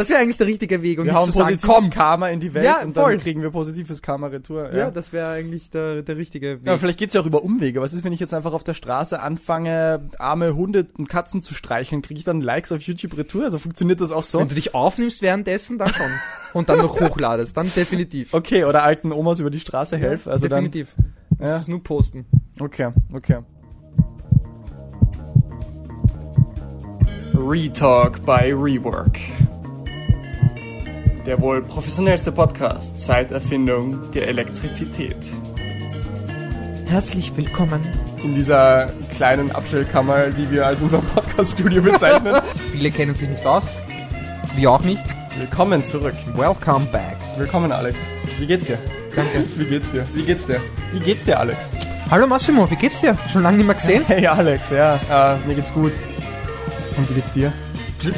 Das wäre eigentlich der richtige Weg, um Wir hauen zu sagen, positives komm. Karma in die Welt Ja, und voll. dann kriegen wir positives Karma retour. Ja, das wäre eigentlich der, der richtige Weg. Ja, vielleicht geht's ja auch über Umwege. Was ist, wenn ich jetzt einfach auf der Straße anfange, arme Hunde und Katzen zu streicheln? Kriege ich dann Likes auf YouTube retour? Also funktioniert das auch so? Wenn du dich aufnimmst währenddessen, dann schon. Und dann noch hochladest, dann definitiv. Okay, oder alten Omas über die Straße helfen. Also definitiv. dann, Das ja, ist nur posten. okay, okay. Retalk by Rework. Der wohl professionellste Podcast seit Erfindung der Elektrizität. Herzlich willkommen. In dieser kleinen Abstellkammer, die wir als unser Podcaststudio bezeichnen. Viele kennen sich nicht aus. Wir auch nicht. Willkommen zurück. Welcome back. Willkommen, Alex. Wie geht's dir? Danke. Wie geht's dir? Wie geht's dir? Wie geht's dir, Alex? Hallo Massimo, wie geht's dir? Schon lange nicht mehr gesehen? Hey, Alex, ja, äh, mir geht's gut. Und wie geht's dir?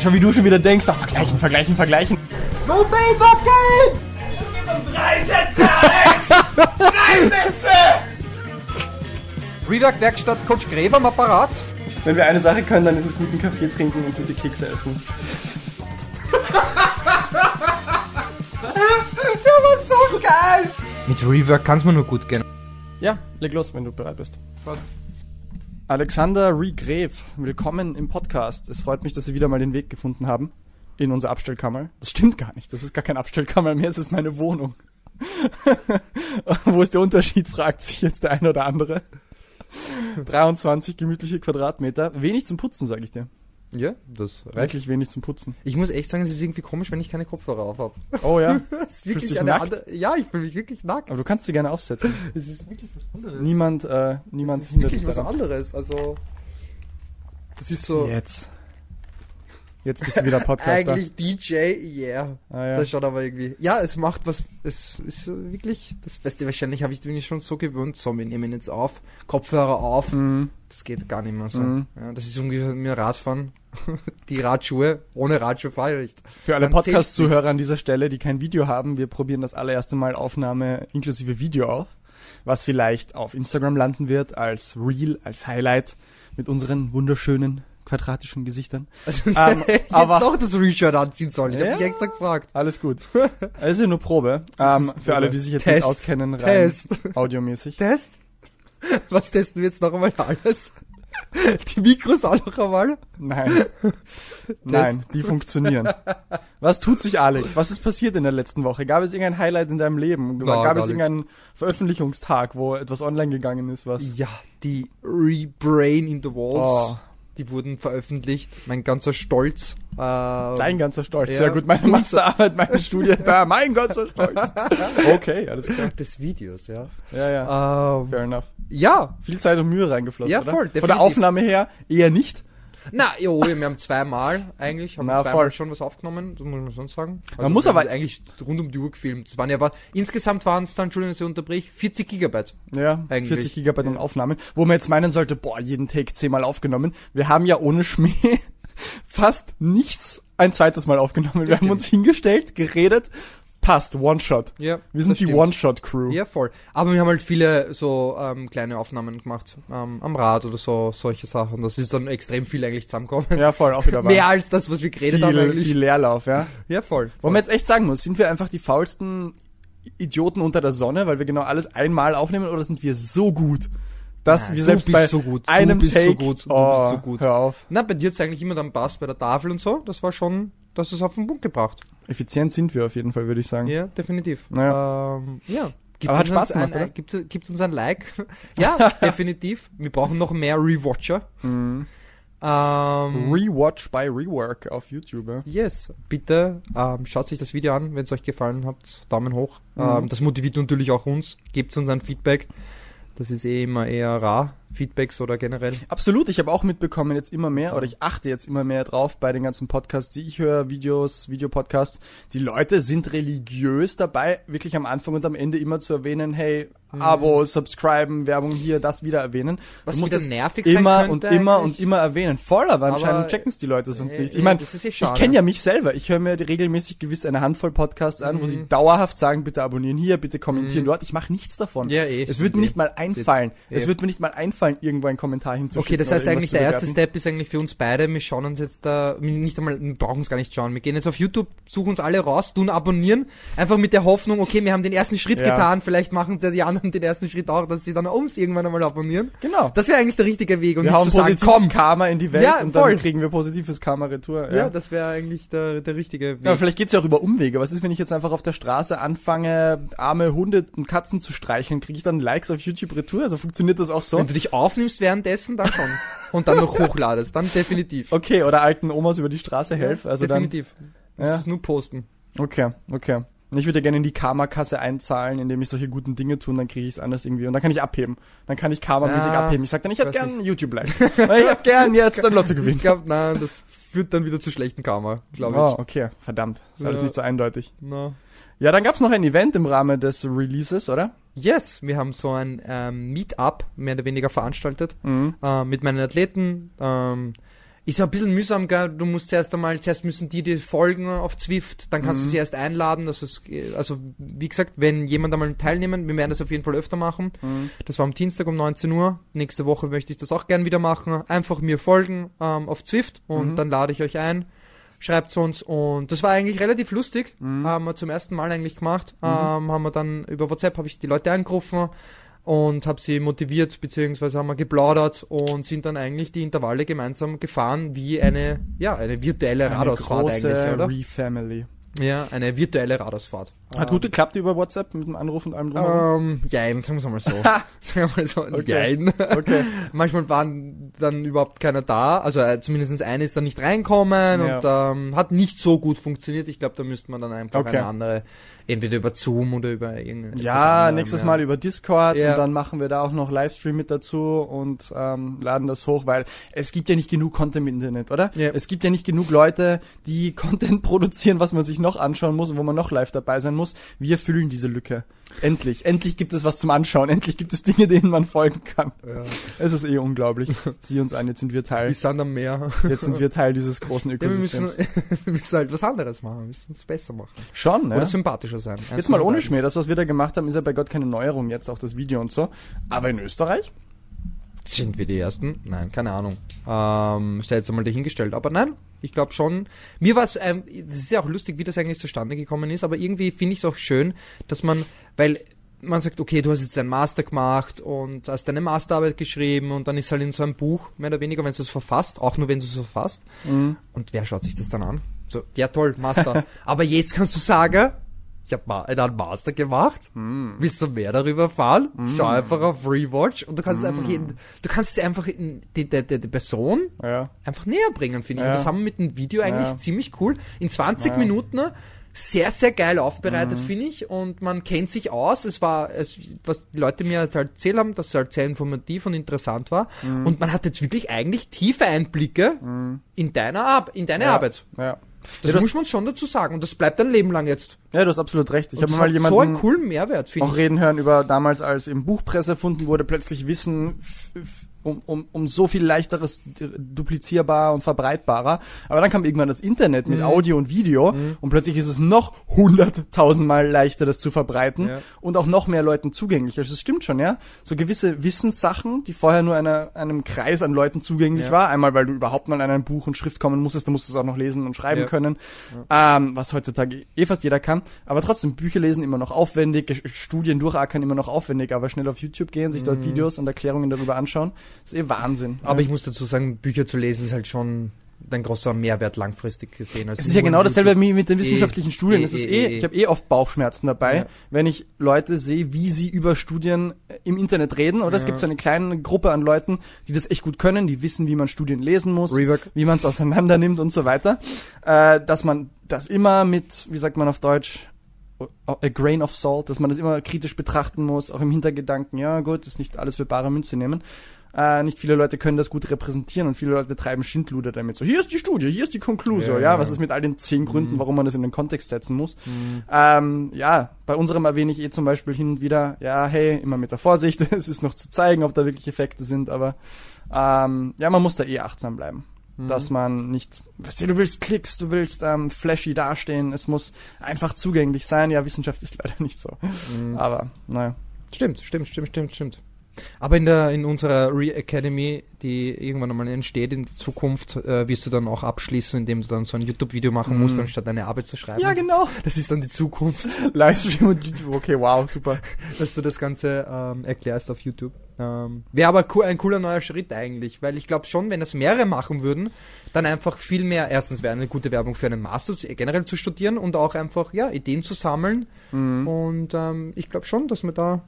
Schon, wie du schon wieder denkst, ach, vergleichen, vergleichen, vergleichen. No fade, what game? Drei Sätze, Alex! Drei Sätze! Rework Werkstatt Coach Gräber am Apparat. Wenn wir eine Sache können, dann ist es guten Kaffee trinken und gute Kekse essen. Der war so geil. Mit Rework kann's mir nur gut gehen. Ja, leg los, wenn du bereit bist. Alexander Regrev, willkommen im Podcast. Es freut mich, dass Sie wieder mal den Weg gefunden haben in unsere Abstellkammer. Das stimmt gar nicht, das ist gar kein Abstellkammer mehr, es ist meine Wohnung. Wo ist der Unterschied, fragt sich jetzt der eine oder andere. 23 gemütliche Quadratmeter. Wenig zum Putzen, sag ich dir. Ja, das Wirklich wenig zum Putzen. Ich muss echt sagen, es ist irgendwie komisch, wenn ich keine Kopfhörer auf habe. Oh ja. Das ist dich eine nackt? andere. Ja, ich fühle mich wirklich nackt. Aber du kannst sie gerne aufsetzen. Es ist wirklich was anderes. Niemand, äh, niemand das ist hindert wirklich was daran. anderes. Also das ist so Jetzt. Jetzt bist du wieder Podcaster. eigentlich DJ, yeah. Ah, ja. Das schaut aber irgendwie. Ja, es macht was. Es ist wirklich das Beste. Wahrscheinlich habe ich bin ich schon so gewöhnt. So, wir nehmen jetzt auf, Kopfhörer auf. Mhm. Das geht gar nicht mehr so. Mhm. Ja, das ist ungefähr mir Radfahren. Die Radschuhe. Ohne Radschuhe fahre ich nicht. Für alle Podcast-Zuhörer an dieser Stelle, die kein Video haben, wir probieren das allererste Mal Aufnahme inklusive Video auf, was vielleicht auf Instagram landen wird als Reel, als Highlight mit unseren wunderschönen quadratischen Gesichtern. Also, Ähm, jetzt aber- doch das Reshirt anziehen sollen. Ich Ja. habe dich extra gefragt. Alles gut. Es ist ja nur Probe. Ähm, für alle, die sich jetzt Test. nicht auskennen, rein Test. audiomäßig. Test? Was testen wir jetzt noch einmal alles? Die Mikros auch noch einmal? Nein. Nein, die funktionieren. Was tut sich, Alex? Was ist passiert in der letzten Woche? Gab es irgendein Highlight in deinem Leben? Na, Gab es irgendeinen Veröffentlichungstag, wo etwas online gegangen ist, was... Ja, die Rebrain in the Walls. Oh. Die wurden veröffentlicht. Mein ganzer Stolz. Äh, Dein ganzer Stolz. Ja. Sehr gut, meine Masterarbeit, meine Studie, da, mein ganzer Stolz. Okay, alles klar. des Videos, ja. Ja, ja. Ähm, Fair enough. ja. Viel Zeit und Mühe reingeflossen, Ja, oder? voll, Von der. Aufnahme her eher nicht. Na, jo, wir haben zweimal eigentlich, haben Na, zweimal voll. schon was aufgenommen, so muss man schon sagen. Also Man muss aber- eigentlich rund um die Uhr gefilmt. Das waren ja, aber insgesamt waren es dann, Entschuldigung, dass ich unterbrich, 40 Gigabyte. Ja, Eigentlich. 40 Gigabyte an Aufnahmen. Wo man jetzt meinen sollte, boah, jeden Take zehnmal aufgenommen. Wir haben ja ohne Schmäh fast nichts ein zweites Mal aufgenommen. Wir haben uns hingestellt, geredet, passt, One-Shot. Ja, Wir sind die. One-Shot-Crew. Ja, voll. Aber wir haben halt viele so ähm, kleine Aufnahmen gemacht, ähm, am Rad oder so, solche Sachen. Das ist dann extrem viel eigentlich zusammengekommen. Ja, voll, auch wieder. Mehr als das, was wir geredet haben viel, eigentlich. viel Leerlauf, ja. Ja, voll. Wo voll. man jetzt echt sagen muss, sind wir einfach die faulsten Idioten unter der Sonne, weil wir genau alles einmal aufnehmen, oder sind wir so gut, dass Nein, wir du selbst bist bei so gut, du einem bist so Take, gut, du oh, bist so gut. hör auf. Na, bei dir hat's eigentlich immer dann passt bei der Tafel und so. Das war schon, das ist auf den Punkt gebracht. Effizient sind wir auf jeden Fall, würde ich sagen. Ja, definitiv. Naja. Ähm, ja. Gibt Aber hat Spaß gemacht, ein, gibt, gibt uns ein Like. ja, definitiv. Wir brauchen noch mehr Rewatcher. Mhm. Ähm, Rewatch by Rework auf YouTube. Ja. yes, bitte ähm, schaut sich das Video an, wenn es euch gefallen hat. Daumen hoch. Mhm. Ähm, das motiviert natürlich auch uns. Gebt uns ein Feedback. Das ist eh immer eher rar. Feedbacks oder generell. Absolut, ich habe auch mitbekommen jetzt immer mehr, oder ich achte jetzt immer mehr drauf bei den ganzen Podcasts, die ich höre, Videos, Videopodcasts. Die Leute sind religiös dabei, wirklich am Anfang und am Ende immer zu erwähnen, hey, Abo, subscriben, Werbung hier, das wieder erwähnen. Mhm. Was wieder es nervig sein immer und immer eigentlich. und immer erwähnen. Voll, aber Aber, anscheinend checken es die Leute sonst äh, nicht. Ich meine, das eh ich kenne ja mich selber. Ich höre mir regelmäßig gewiss eine Handvoll Podcasts an, wo Mhm. sie dauerhaft sagen, bitte abonnieren hier, bitte kommentieren dort. Ich mache nichts davon. Ja, eh, es wird mir eh. nicht mal einfallen. eh. Es wird mir nicht mal einfallen, einfallen, irgendwo einen Kommentar hinzuschicken. Okay, das heißt eigentlich, der erste. Step ist eigentlich für uns beide, wir schauen uns jetzt da, nicht einmal, wir brauchen es gar nicht schauen, wir gehen jetzt auf YouTube, suchen uns alle raus, tun abonnieren, einfach mit der Hoffnung, okay, wir haben den ersten Schritt Ja. getan, vielleicht machen die anderen den ersten Schritt auch, dass sie dann uns irgendwann einmal abonnieren. Genau. Das wäre eigentlich der richtige Weg und wir nicht hauen zu sagen, komm, Karma in die Welt Ja, und voll. dann kriegen wir positives Karma retour. ja, das wäre eigentlich der, der richtige Weg. Ja, vielleicht geht's ja auch über Umwege. Was ist, wenn ich jetzt einfach auf der Straße anfange, arme Hunde und Katzen zu streicheln? Kriege ich dann Likes auf YouTube Retour? Also funktioniert das auch so? Wenn du dich aufnimmst währenddessen, dann schon. und dann noch hochladest, dann definitiv. Okay, oder alten Omas über die Straße helfen. Also dann, definitiv. Du Ja. musst es nur posten. okay, okay. Ich würde gerne in die Karma-Kasse einzahlen, indem ich solche guten Dinge tue, und dann kriege ich es anders irgendwie. Und dann kann ich abheben. Dann kann ich Karma-mäßig Ja, abheben. Ich sag dann, ich ich hätte gern YouTube-Likes. ich hätte gern jetzt ein Lotto Ich gewinnen. glaube, nein, das führt dann wieder zu schlechten Karma, glaube Oh, ich. okay. Verdammt. Ist alles Ja. nicht so eindeutig. Na. Ja, dann gab's noch ein Event im Rahmen des Releases, oder? Yes, wir haben so ein ähm, Meetup mehr oder weniger veranstaltet Mhm. äh, mit meinen Athleten. Ähm, ist ja ein bisschen mühsam, gell? Du musst zuerst einmal, zuerst müssen die dir folgen auf Zwift, dann kannst Mhm. du sie erst einladen. Dass es, also wie gesagt, wenn jemand einmal teilnehmen, wir werden das auf jeden Fall öfter machen. Mhm. Das war am Dienstag um 19 Uhr. Nächste Woche möchte ich das auch gern wieder machen. Einfach mir folgen ähm, auf Zwift und Mhm. dann lade ich euch ein. Schreibt's uns und das war eigentlich relativ lustig. Mhm. Haben wir zum ersten Mal eigentlich gemacht. Ähm, haben wir dann über WhatsApp habe ich die Leute angerufen und habe sie motiviert beziehungsweise haben wir geplaudert und sind dann eigentlich die Intervalle gemeinsam gefahren wie eine ja eine virtuelle Eine Radausfahrt große eigentlich, oder? Re-Family. Ja, eine virtuelle Radausfahrt. Hat gut geklappt über WhatsApp mit dem Anruf und allem drumherum? Ähm, jein, sagen wir mal so. sagen wir mal so, Okay. jein. Okay. Manchmal waren dann überhaupt keiner da, also äh, zumindest eine ist dann nicht reinkommen Ja. und ähm, hat nicht so gut funktioniert. Ich glaube, da müsste man dann einfach Okay. eine andere, entweder über Zoom oder über irgendein. Ja, nächstes Mal über Discord Ja. und dann machen wir da auch noch Livestream mit dazu und ähm, laden das hoch, weil es gibt ja nicht genug Content im Internet, oder? Ja. Es gibt ja nicht genug Leute, die Content produzieren, was man sich noch anschauen muss und wo man noch live dabei sein muss. Wir füllen diese Lücke. Endlich, endlich gibt es was zum Anschauen, endlich gibt es Dinge, denen man folgen kann. Ja. Es ist eh unglaublich. Sieh uns an, jetzt sind wir Teil, Wir sind am Meer. jetzt sind wir Teil dieses großen Ja, wir, müssen, Ökosystems. wir müssen halt was anderes machen, wir müssen es besser machen. Schon, ne? Oder sympathischer sein. Eins Jetzt mal ohne beiden. Schmäh, das, was wir da gemacht haben, ist ja bei Gott keine Neuerung, jetzt auch das Video und so. Aber in Österreich? Sind wir die Ersten? Nein, keine Ahnung. Ähm, sei jetzt einmal dahingestellt. Aber nein, ich glaube schon. Mir war es, ähm, es ist ja auch lustig, wie das eigentlich zustande gekommen ist, aber irgendwie finde ich es auch schön, dass man, weil man sagt, okay, du hast jetzt deinen Master gemacht und hast deine Masterarbeit geschrieben und dann ist halt in so einem Buch, mehr oder weniger, wenn du es verfasst, auch nur wenn du es verfasst. Mhm. Und wer schaut sich das dann an? So, ja toll, Master. aber jetzt kannst du sagen, ich habe einen Master gemacht. Willst du mehr darüber erfahren? Schau einfach auf Rewatch und du kannst es einfach jeden, du kannst es einfach in die, die, die, die Person Ja. einfach näher bringen, finde ich. Ja. Und das haben wir mit dem Video eigentlich Ja. ziemlich cool. In 20 Ja. Minuten sehr, sehr geil aufbereitet, finde ich. Und man kennt sich aus. Es war, es, was die Leute mir halt erzählt haben, dass es halt sehr informativ und interessant war. Und man hat jetzt wirklich eigentlich tiefe Einblicke in deiner Ar in deine. Arbeit. Ja. Das ja, muss man schon dazu sagen. Und das bleibt ein Leben lang jetzt. ja, du hast absolut recht. Ich habe mal hat jemanden so einen coolen Mehrwert, finde auch ich. reden hören über damals, als im Buchpresse erfunden wurde, plötzlich Wissen um, um, um so viel leichteres äh, duplizierbar und verbreitbarer. Aber dann kam irgendwann das Internet mit Mhm. Audio und Video und plötzlich ist es noch hunderttausendmal leichter, das zu verbreiten Ja. und auch noch mehr Leuten zugänglich. Also es stimmt schon, ja. So gewisse Wissenssachen, die vorher nur einer, einem Kreis an Leuten zugänglich Ja. war, einmal weil du überhaupt mal an ein Buch und Schrift kommen musstest, dann musst du es auch noch lesen und schreiben Ja. können, ähm, was heutzutage eh fast jeder kann. Aber trotzdem, Bücher lesen immer noch aufwendig, Studien durchackern immer noch aufwendig, aber schnell auf YouTube gehen, sich dort Mhm. Videos und Erklärungen darüber anschauen, ist eh Wahnsinn. Aber ich muss dazu sagen, Bücher zu lesen ist halt schon ein großer Mehrwert langfristig gesehen. Es ist ja genau dasselbe wie mit den wissenschaftlichen Studien. eh, es ist eh, eh, ich habe eh oft Bauchschmerzen dabei, Ja. wenn ich Leute sehe, wie sie über Studien äh, im Internet reden. Oder es Ja. gibt so eine kleine Gruppe an Leuten, die das echt gut können, die wissen, wie man Studien lesen muss, Rework. wie man es auseinander nimmt und so weiter. Äh, dass man das immer mit, wie sagt man auf Deutsch, a grain of salt, dass man das immer kritisch betrachten muss, auch im Hintergedanken, ja gut, ist nicht alles für bare Münze nehmen. Äh, nicht viele Leute können das gut repräsentieren und viele Leute treiben Schindluder damit. So, hier ist die Studie, hier ist die Konklusion, Ja, ja, ja. was ist mit all den zehn Gründen, Mhm. warum man das in den Kontext setzen muss. Mhm. Ähm, ja, bei unserem erwähne ich eh zum Beispiel hin und wieder, ja, hey, immer mit der Vorsicht, es ist noch zu zeigen, ob da wirklich Effekte sind, aber ähm, ja, man muss da eh achtsam bleiben. Mhm. Dass man nicht, weißt du, du willst Klicks, du willst ähm, flashy dastehen, es muss einfach zugänglich sein. Ja, Wissenschaft ist leider nicht so. Mhm. Aber, naja. Stimmt, stimmt, stimmt, stimmt, stimmt. Aber in der in unserer Re Academy, die irgendwann einmal entsteht in Zukunft, äh, wirst du dann auch abschließen, indem du dann so ein YouTube-Video machen musst, anstatt deine Arbeit zu schreiben. Ja, genau. Das ist dann die Zukunft, Livestream und YouTube. Okay, wow, super. dass du das Ganze ähm, erklärst auf YouTube. Ähm, Wäre aber cool, ein cooler neuer Schritt eigentlich, weil ich glaube schon, wenn das mehrere machen würden, dann einfach viel mehr, erstens wäre eine gute Werbung für einen Master generell zu studieren und auch einfach, ja, Ideen zu sammeln. Und ähm, ich glaube schon, dass wir da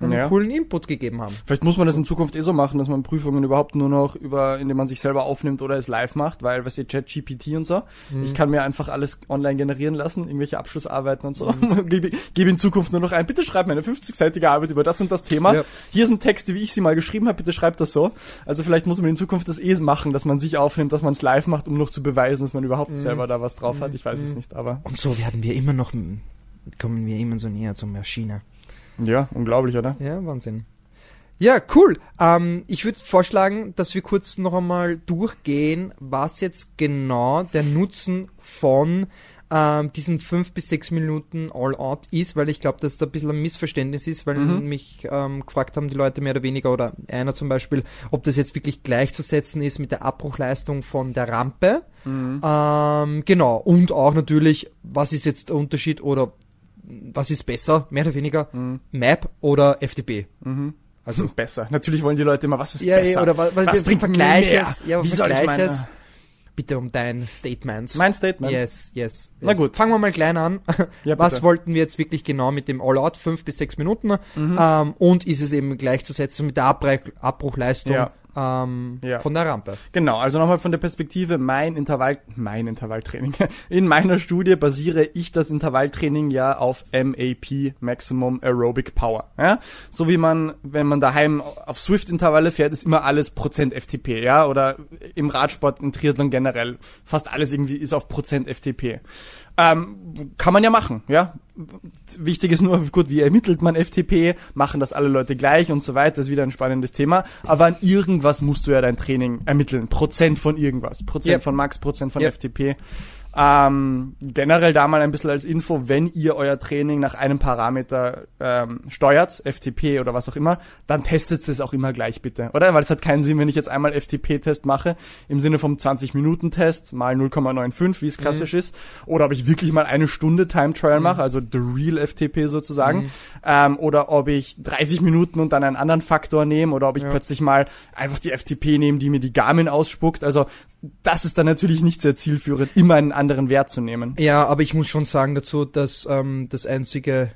einen Ja. coolen Input gegeben haben. Vielleicht muss man das in Zukunft eh so machen, dass man Prüfungen überhaupt nur noch über, indem man sich selber aufnimmt oder es live macht, weil, was ihr ChatGPT und so. Ich kann mir einfach alles online generieren lassen, irgendwelche Abschlussarbeiten und so. gebe, gebe in Zukunft nur noch ein, bitte schreib mir eine 50-seitige Arbeit über das und das Thema. Ja. Hier sind Texte, wie ich sie mal geschrieben habe, bitte schreibt das so. Also vielleicht muss man in Zukunft das eh machen, dass man sich aufnimmt, dass man es live macht, um noch zu beweisen, dass man überhaupt selber da was drauf hat. Ich weiß es nicht, aber Und so werden wir immer noch, kommen wir immer so näher zur Maschine. Ja, unglaublich, oder? Ja, Wahnsinn. Ja, cool. Ähm, ich würde vorschlagen, dass wir kurz noch einmal durchgehen, was jetzt genau der Nutzen von ähm, diesen fünf bis sechs Minuten All-Out ist, weil ich glaube, dass da ein bisschen ein Missverständnis ist, weil mich ähm, gefragt haben die Leute mehr oder weniger oder einer zum Beispiel, ob das jetzt wirklich gleichzusetzen ist mit der Abbruchleistung von der Rampe. Ähm, genau. Und auch natürlich, was ist jetzt der Unterschied oder was ist besser, mehr oder weniger, Map oder FTP? Also, besser. Natürlich wollen die Leute immer, was ist ja, besser? oder was, was bringt Vergleiches? Ja, Wie soll ich Vergleiches. meine- Bitte um dein Statement. Mein Statement? Yes, yes. Na yes. gut. Fangen wir mal klein an. Ja, Was wollten wir jetzt wirklich genau mit dem All-Out? Fünf bis sechs Minuten. Mhm. Ähm, und ist es eben gleichzusetzen mit der Abbruch Abbruchleistung Ja. Ähm, Ja. von der Rampe? Genau, also nochmal von der Perspektive mein Intervall, mein Intervalltraining. In meiner Studie basiere ich das Intervalltraining ja auf MAP, Maximum Aerobic Power. Ja? So wie man, wenn man daheim auf Swift-Intervalle fährt, ist immer alles Prozent FTP, ja, oder im Radsport, im Triathlon generell, fast alles irgendwie ist auf Prozent FTP. Ähm, kann man ja machen, ja. Wichtig ist nur, gut, wie ermittelt man FTP, machen das alle Leute gleich und so weiter, das ist wieder ein spannendes Thema. Aber an irgendwas musst du ja dein Training ermitteln. Prozent von irgendwas. Prozent Yep. von Max, Prozent von Yep. FTP. Ähm, generell da mal ein bisschen als Info, wenn ihr euer Training nach einem Parameter ähm, steuert, FTP oder was auch immer, dann testet es auch immer gleich bitte, oder? Weil es hat keinen Sinn, wenn ich jetzt einmal FTP-Test mache, im Sinne vom 20-Minuten-Test mal 0,95, wie es klassisch ist, oder ob ich wirklich mal eine Stunde Time-Trial mache, also the real FTP sozusagen, ähm, oder ob ich 30 Minuten und dann einen anderen Faktor nehme, oder ob ich Ja. plötzlich mal einfach die FTP nehme, die mir die Garmin ausspuckt, also das ist dann natürlich nicht sehr zielführend, immer einen anderen Wert zu nehmen. Ja, aber ich muss schon sagen dazu, dass ähm, das einzige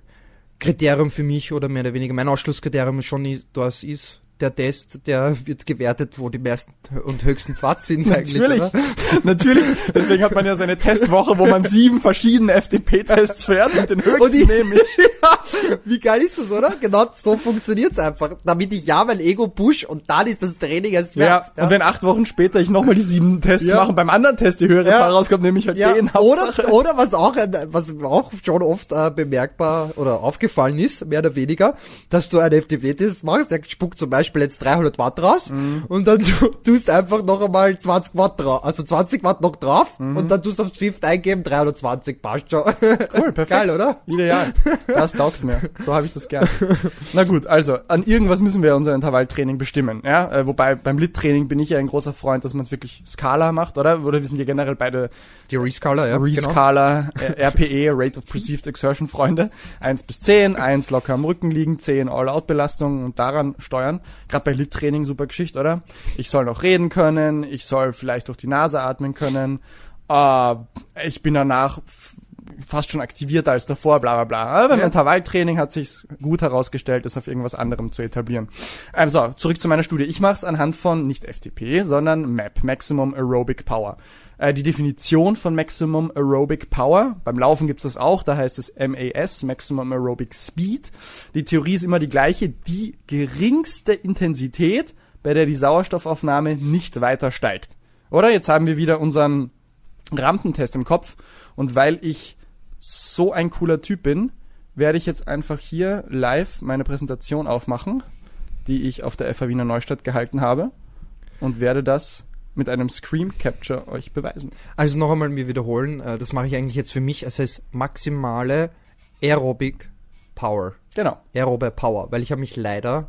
Kriterium für mich oder mehr oder weniger mein Ausschlusskriterium schon das ist der Test, der wird gewertet, wo die meisten und höchsten Watts sind eigentlich. Natürlich, Oder? natürlich. Deswegen hat man ja seine Testwoche, wo man sieben verschiedene FTP-Tests fährt und den höchsten Und ich- nehme ich. ja, wie geil ist das, oder? Genau so funktioniert's einfach. Damit ich ja mein Ego push und dann ist das Training erst Ja, wert. und wenn acht Wochen später ich nochmal die sieben Tests Ja. mache und beim anderen Test die höhere Ja. Zahl rauskommt, nehme ich halt Ja, den. oder, Hauptsache. oder was auch, ein- was auch schon oft äh, bemerkbar oder aufgefallen ist, mehr oder weniger, dass du einen FTP-Test machst, der spuckt zum Beispiel jetzt 300 Watt raus Mhm. und dann tu, tust einfach noch einmal 20 Watt drauf, also 20 Watt noch drauf Mhm. und dann tust du auf Swift eingeben, 320, passt schon. Cool, perfekt. Geil, oder? Ideal. Das taugt mir. So habe ich das gern. Na gut, also an irgendwas müssen wir unser Intervalltraining bestimmen. Ja, äh, wobei beim Lit-Training bin ich ja ein großer Freund, dass man es wirklich Skala macht, oder? Oder wir sind ja generell beide Die Rescaler, ja. genau. Rescala, äh, RPE, Rate of Perceived Exertion Freunde. 1 bis 10, 1 locker am Rücken liegen, 10 All-Out-Belastung und daran steuern. Gerade bei Lit-Training super Geschichte, oder? Ich soll noch reden können, ich soll vielleicht durch die Nase atmen können. Äh, ich bin danach fast schon aktivierter als davor, bla bla bla. Aber beim Ja. Intervalltraining hat sich gut herausgestellt, das auf irgendwas anderem zu etablieren. Ähm, so, zurück zu meiner Studie. Ich mache es anhand von nicht FTP, sondern MAP, Maximum Aerobic Power. Äh, die Definition von Maximum Aerobic Power, beim Laufen gibt's das auch, da heißt es MAS, Maximum Aerobic Speed. Die Theorie ist immer die gleiche, die geringste Intensität, bei der die Sauerstoffaufnahme nicht weiter steigt. Oder? Jetzt haben wir wieder unseren Rampentest im Kopf und weil ich so ein cooler Typ bin, werde ich jetzt einfach hier live meine Präsentation aufmachen, die ich auf der FA Wiener Neustadt gehalten habe und werde das mit einem Screen Capture euch beweisen. Also noch einmal wir wiederholen, äh, das mache ich eigentlich jetzt für mich, es heißt maximale Aerobic Power. Genau. Aerobe Power, weil ich habe mich leider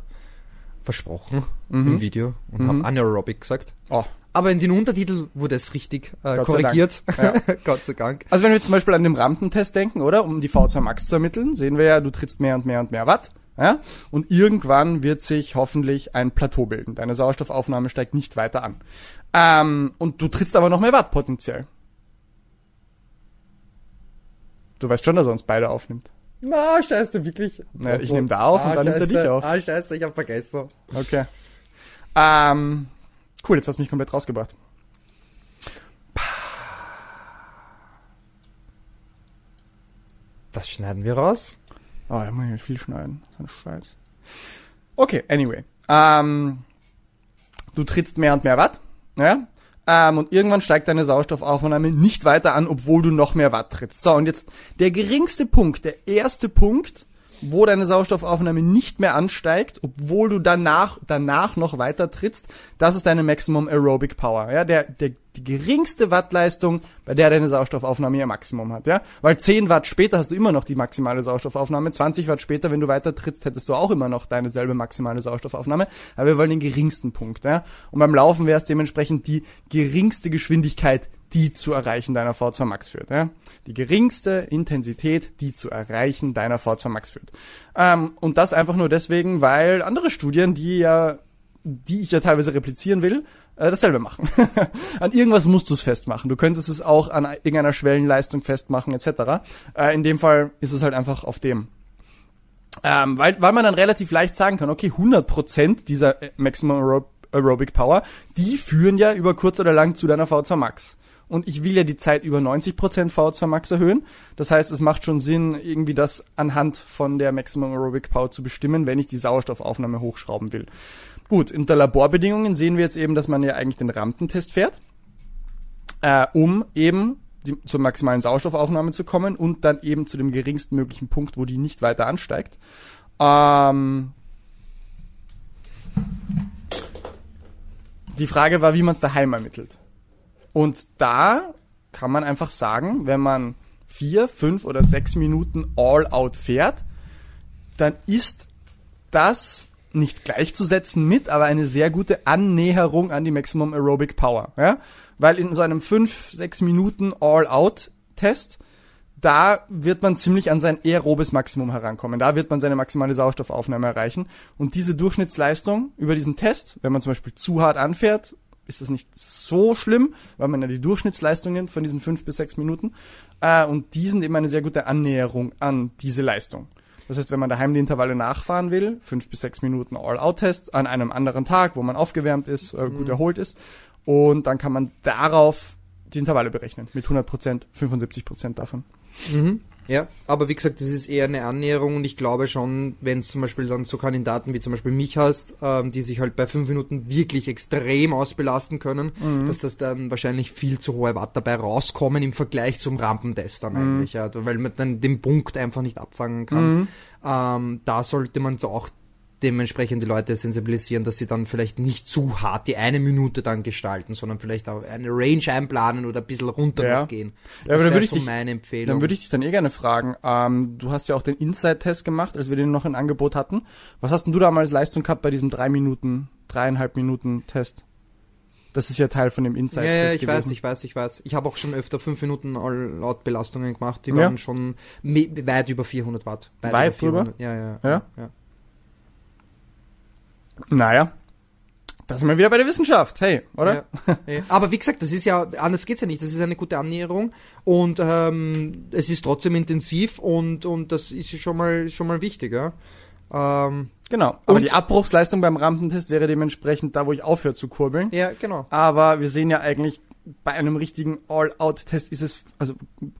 versprochen Mhm. im Video und Mhm. habe Anaerobic gesagt. Oh. Aber in den Untertitel wurde es richtig äh, Gott sei korrigiert. Dank. Gott sei Dank. Also wenn wir zum Beispiel an den Rampentest denken, oder? Um die V2 Max zu ermitteln, sehen wir ja, du trittst mehr und mehr und mehr Watt. Ja? Und irgendwann wird sich hoffentlich ein Plateau bilden. Deine Sauerstoffaufnahme steigt nicht weiter an. Ähm, und du trittst aber noch mehr Watt potenziell. Du weißt schon, dass er uns beide aufnimmt. Na, scheiße, wirklich. Ja, ich nehm da auf und dann nimmt er dich auf. Ah, scheiße, ich hab vergessen. Okay. Ähm, cool, jetzt hast du mich komplett rausgebracht. Das schneiden wir raus. Oh, da muss ich nicht viel schneiden. So ein Scheiß. Okay, anyway. Ähm, du trittst mehr und mehr Watt, ja? Ähm, und irgendwann steigt deine Sauerstoffaufnahme nicht weiter an, obwohl du noch mehr Watt trittst. So, und jetzt der geringste Punkt, der erste Punkt, wo deine Sauerstoffaufnahme nicht mehr ansteigt, obwohl du danach, danach noch weiter trittst, das ist deine Maximum Aerobic Power, ja? Der, der, die geringste Wattleistung, bei der deine Sauerstoffaufnahme ihr Maximum hat, ja? Weil 10 Watt später hast du immer noch die maximale Sauerstoffaufnahme, 20 Watt später, wenn du weiter trittst, hättest du auch immer noch deine selbe maximale Sauerstoffaufnahme, aber wir wollen den geringsten Punkt, ja? Und beim Laufen wäre es dementsprechend die geringste Geschwindigkeit, die zu erreichen deiner V2 Max führt, ja? Die geringste Intensität, die zu erreichen deiner V2 Max führt. Ähm, und das einfach nur deswegen, weil andere Studien, die ja die ich ja teilweise replizieren will, äh, dasselbe machen. an irgendwas musst du es festmachen. Du könntest es auch an irgendeiner Schwellenleistung festmachen, etc. Äh, in dem Fall ist es halt einfach auf dem. Ähm, weil, weil man dann relativ leicht sagen kann, okay, 100% dieser äh, Maximum Aerob Aerobic Power, die führen ja über kurz oder lang zu deiner V2 Max. Und ich will ja die Zeit über 90% V2 Max erhöhen. Das heißt, es macht schon Sinn, irgendwie das anhand von der Maximum Aerobic Power zu bestimmen, wenn ich die Sauerstoffaufnahme hochschrauben will. Gut, unter Laborbedingungen sehen wir jetzt eben, dass man ja eigentlich den Rampentest fährt, äh, um eben die, zur maximalen Sauerstoffaufnahme zu kommen und dann eben zu dem geringsten möglichen Punkt, wo die nicht weiter ansteigt. Ähm, die Frage war, wie man es daheim ermittelt. Und da kann man einfach sagen, wenn man vier, fünf oder sechs Minuten all out fährt, dann ist das nicht gleichzusetzen mit, aber eine sehr gute Annäherung an die Maximum Aerobic Power. Ja? Weil in so einem 5, 6 Minuten All-Out-Test, da wird man ziemlich an sein aerobes Maximum herankommen. Da wird man seine maximale Sauerstoffaufnahme erreichen. Und diese Durchschnittsleistung über diesen Test, wenn man zum Beispiel zu hart anfährt, ist das nicht so schlimm, weil man ja die Durchschnittsleistung nimmt von diesen 5 bis 6 Minuten. Äh, und die sind eben eine sehr gute Annäherung an diese Leistung. Das heißt, wenn man daheim die Intervalle nachfahren will, fünf bis sechs Minuten All-Out-Test an einem anderen Tag, wo man aufgewärmt ist, äh, gut Mhm. erholt ist. Und dann kann man darauf die Intervalle berechnen. Mit 100 Prozent, 75 Prozent davon. Mhm. Ja, aber wie gesagt, das ist eher eine Annäherung und ich glaube schon, wenn es zum Beispiel dann so Kandidaten wie zum Beispiel mich hast, ähm, die sich halt bei fünf Minuten wirklich extrem ausbelasten können, Mhm. dass das dann wahrscheinlich viel zu hohe Watt dabei rauskommen im Vergleich zum Rampentest dann Mhm. eigentlich, ja, weil man dann den Punkt einfach nicht abfangen kann. Ähm, da sollte man so auch dementsprechend die Leute sensibilisieren, dass sie dann vielleicht nicht zu hart die eine Minute dann gestalten, sondern vielleicht auch eine Range einplanen oder ein bisschen runter Ja. gehen. Ja, aber dann wär würde ich so dich- meine Empfehlung. Dann würde ich dich dann eh gerne fragen, ähm, du hast ja auch den Inside-Test gemacht, als wir den noch in Angebot hatten. Was hast denn du damals Leistung gehabt bei diesem drei Minuten, dreieinhalb Minuten Test? Das ist ja Teil von dem Ja, Inside-Test ja, ich gewesen. weiß, ich weiß, ich weiß. Ich habe auch schon öfter 5 Minuten All-Out-Belastungen gemacht. Die Ja. waren schon weit über 400 Watt. Weit über drüber? Ja, ja. Ja? ja. Naja, da sind wir wieder bei der Wissenschaft, hey, oder? Ja. Ja. Aber wie gesagt, das ist ja, anders geht's ja nicht. Das ist eine gute Annäherung und ähm, es ist trotzdem intensiv und, und das ist schon mal, schon mal wichtig, ja. Ähm, Genau. Aber die Abbruchsleistung beim Rampentest wäre dementsprechend da, wo ich aufhöre zu kurbeln. ja, genau. Aber wir sehen ja eigentlich, bei einem richtigen All-Out-Test ist es, also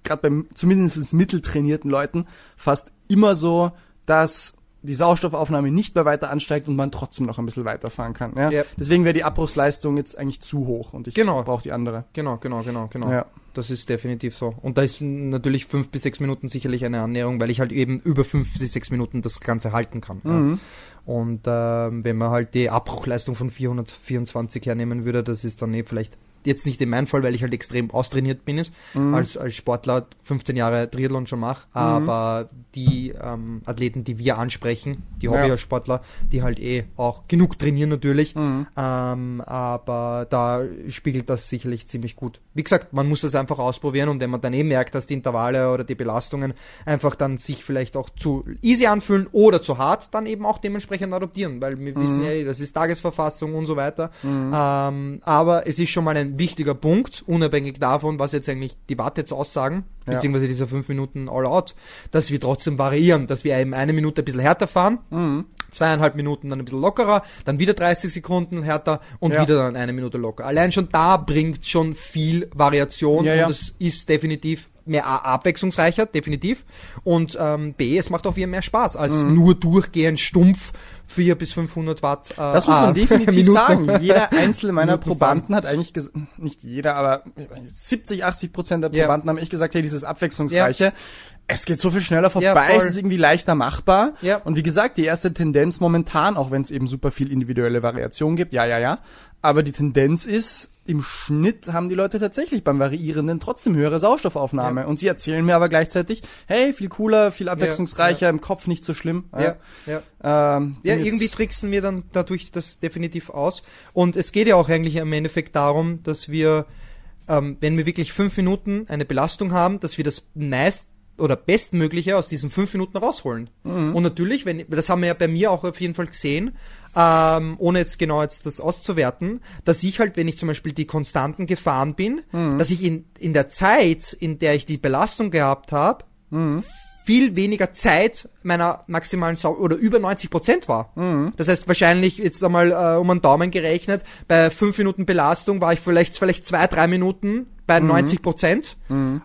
gerade bei zumindest mitteltrainierten Leuten, fast immer so, dass die Sauerstoffaufnahme nicht mehr weiter ansteigt und man trotzdem noch ein bisschen weiterfahren kann. Ja? Ja. Deswegen wäre die Abbruchsleistung jetzt eigentlich zu hoch und ich Genau. brauche die andere. Genau, genau, genau, genau. Ja. Das ist definitiv so. Und da ist natürlich fünf bis sechs Minuten sicherlich eine Annäherung, weil ich halt eben über fünf bis sechs Minuten das Ganze halten kann. Ja. Mhm. Und ähm, wenn man halt die Abbruchleistung von 424 hernehmen würde, das ist dann eh vielleicht jetzt nicht in meinem Fall, weil ich halt extrem austrainiert bin, ist, Mhm. als, als Sportler 15 Jahre Triathlon schon mache, aber die ähm, Athleten, die wir ansprechen, die Ja. Hobbysportler, die halt eh auch genug trainieren natürlich, Mhm. ähm, aber da spiegelt das sicherlich ziemlich gut. Wie gesagt, man muss das einfach ausprobieren und wenn man dann eh merkt, dass die Intervalle oder die Belastungen einfach dann sich vielleicht auch zu easy anfühlen oder zu hart, dann eben auch dementsprechend adoptieren, weil wir wissen ja, eh, das ist Tagesverfassung und so weiter. Ähm, aber es ist schon mal ein wichtiger Punkt, unabhängig davon, was jetzt eigentlich die Watt jetzt aussagen, Ja. beziehungsweise dieser 5 Minuten All-Out, dass wir trotzdem variieren, dass wir eben eine Minute ein bisschen härter fahren, zweieinhalb Minuten dann ein bisschen lockerer, dann wieder 30 Sekunden härter und Ja. wieder dann eine Minute locker. Allein schon da bringt schon viel Variation ja. und es ist definitiv mehr A- abwechslungsreicher, definitiv. Und ähm, B, es macht auch wieder mehr Spaß als Mhm. nur durchgehend stumpf 4 bis 500 Watt. Äh, Das muss man definitiv Minuten. sagen. Jeder einzelne meiner Minuten Probanden hat eigentlich gesagt, nicht jeder, aber 70, 80 Prozent der. Probanden haben echt gesagt, hey, dieses Abwechslungsreiche, es geht so viel schneller vorbei, Ja, es ist irgendwie leichter machbar. Ja. Und wie gesagt, die erste Tendenz momentan, auch wenn es eben super viel individuelle Variation gibt, ja, ja, ja, aber die Tendenz ist, im Schnitt haben die Leute tatsächlich beim Variierenden trotzdem höhere Sauerstoffaufnahme. Ja. Und sie erzählen mir aber gleichzeitig, hey, viel cooler, viel abwechslungsreicher, im Kopf nicht so schlimm. Ja, ja. Ähm, Ja, irgendwie tricksen wir dann dadurch das definitiv aus. Und es geht ja auch eigentlich im Endeffekt darum, dass wir, ähm, wenn wir wirklich fünf Minuten eine Belastung haben, dass wir das meist oder bestmögliche aus diesen fünf Minuten rausholen. Und natürlich, wenn, das haben wir ja bei mir auch auf jeden Fall gesehen, ähm, ohne jetzt genau jetzt das auszuwerten, dass ich halt, wenn ich zum Beispiel die Konstanten gefahren bin, dass ich in, in der Zeit, in der ich die Belastung gehabt habe, viel weniger Zeit meiner maximalen Sau oder über 90 Prozent war. Das heißt wahrscheinlich jetzt einmal äh, um einen Daumen gerechnet, bei fünf Minuten Belastung war ich vielleicht vielleicht zwei, drei Minuten bei 90 Prozent.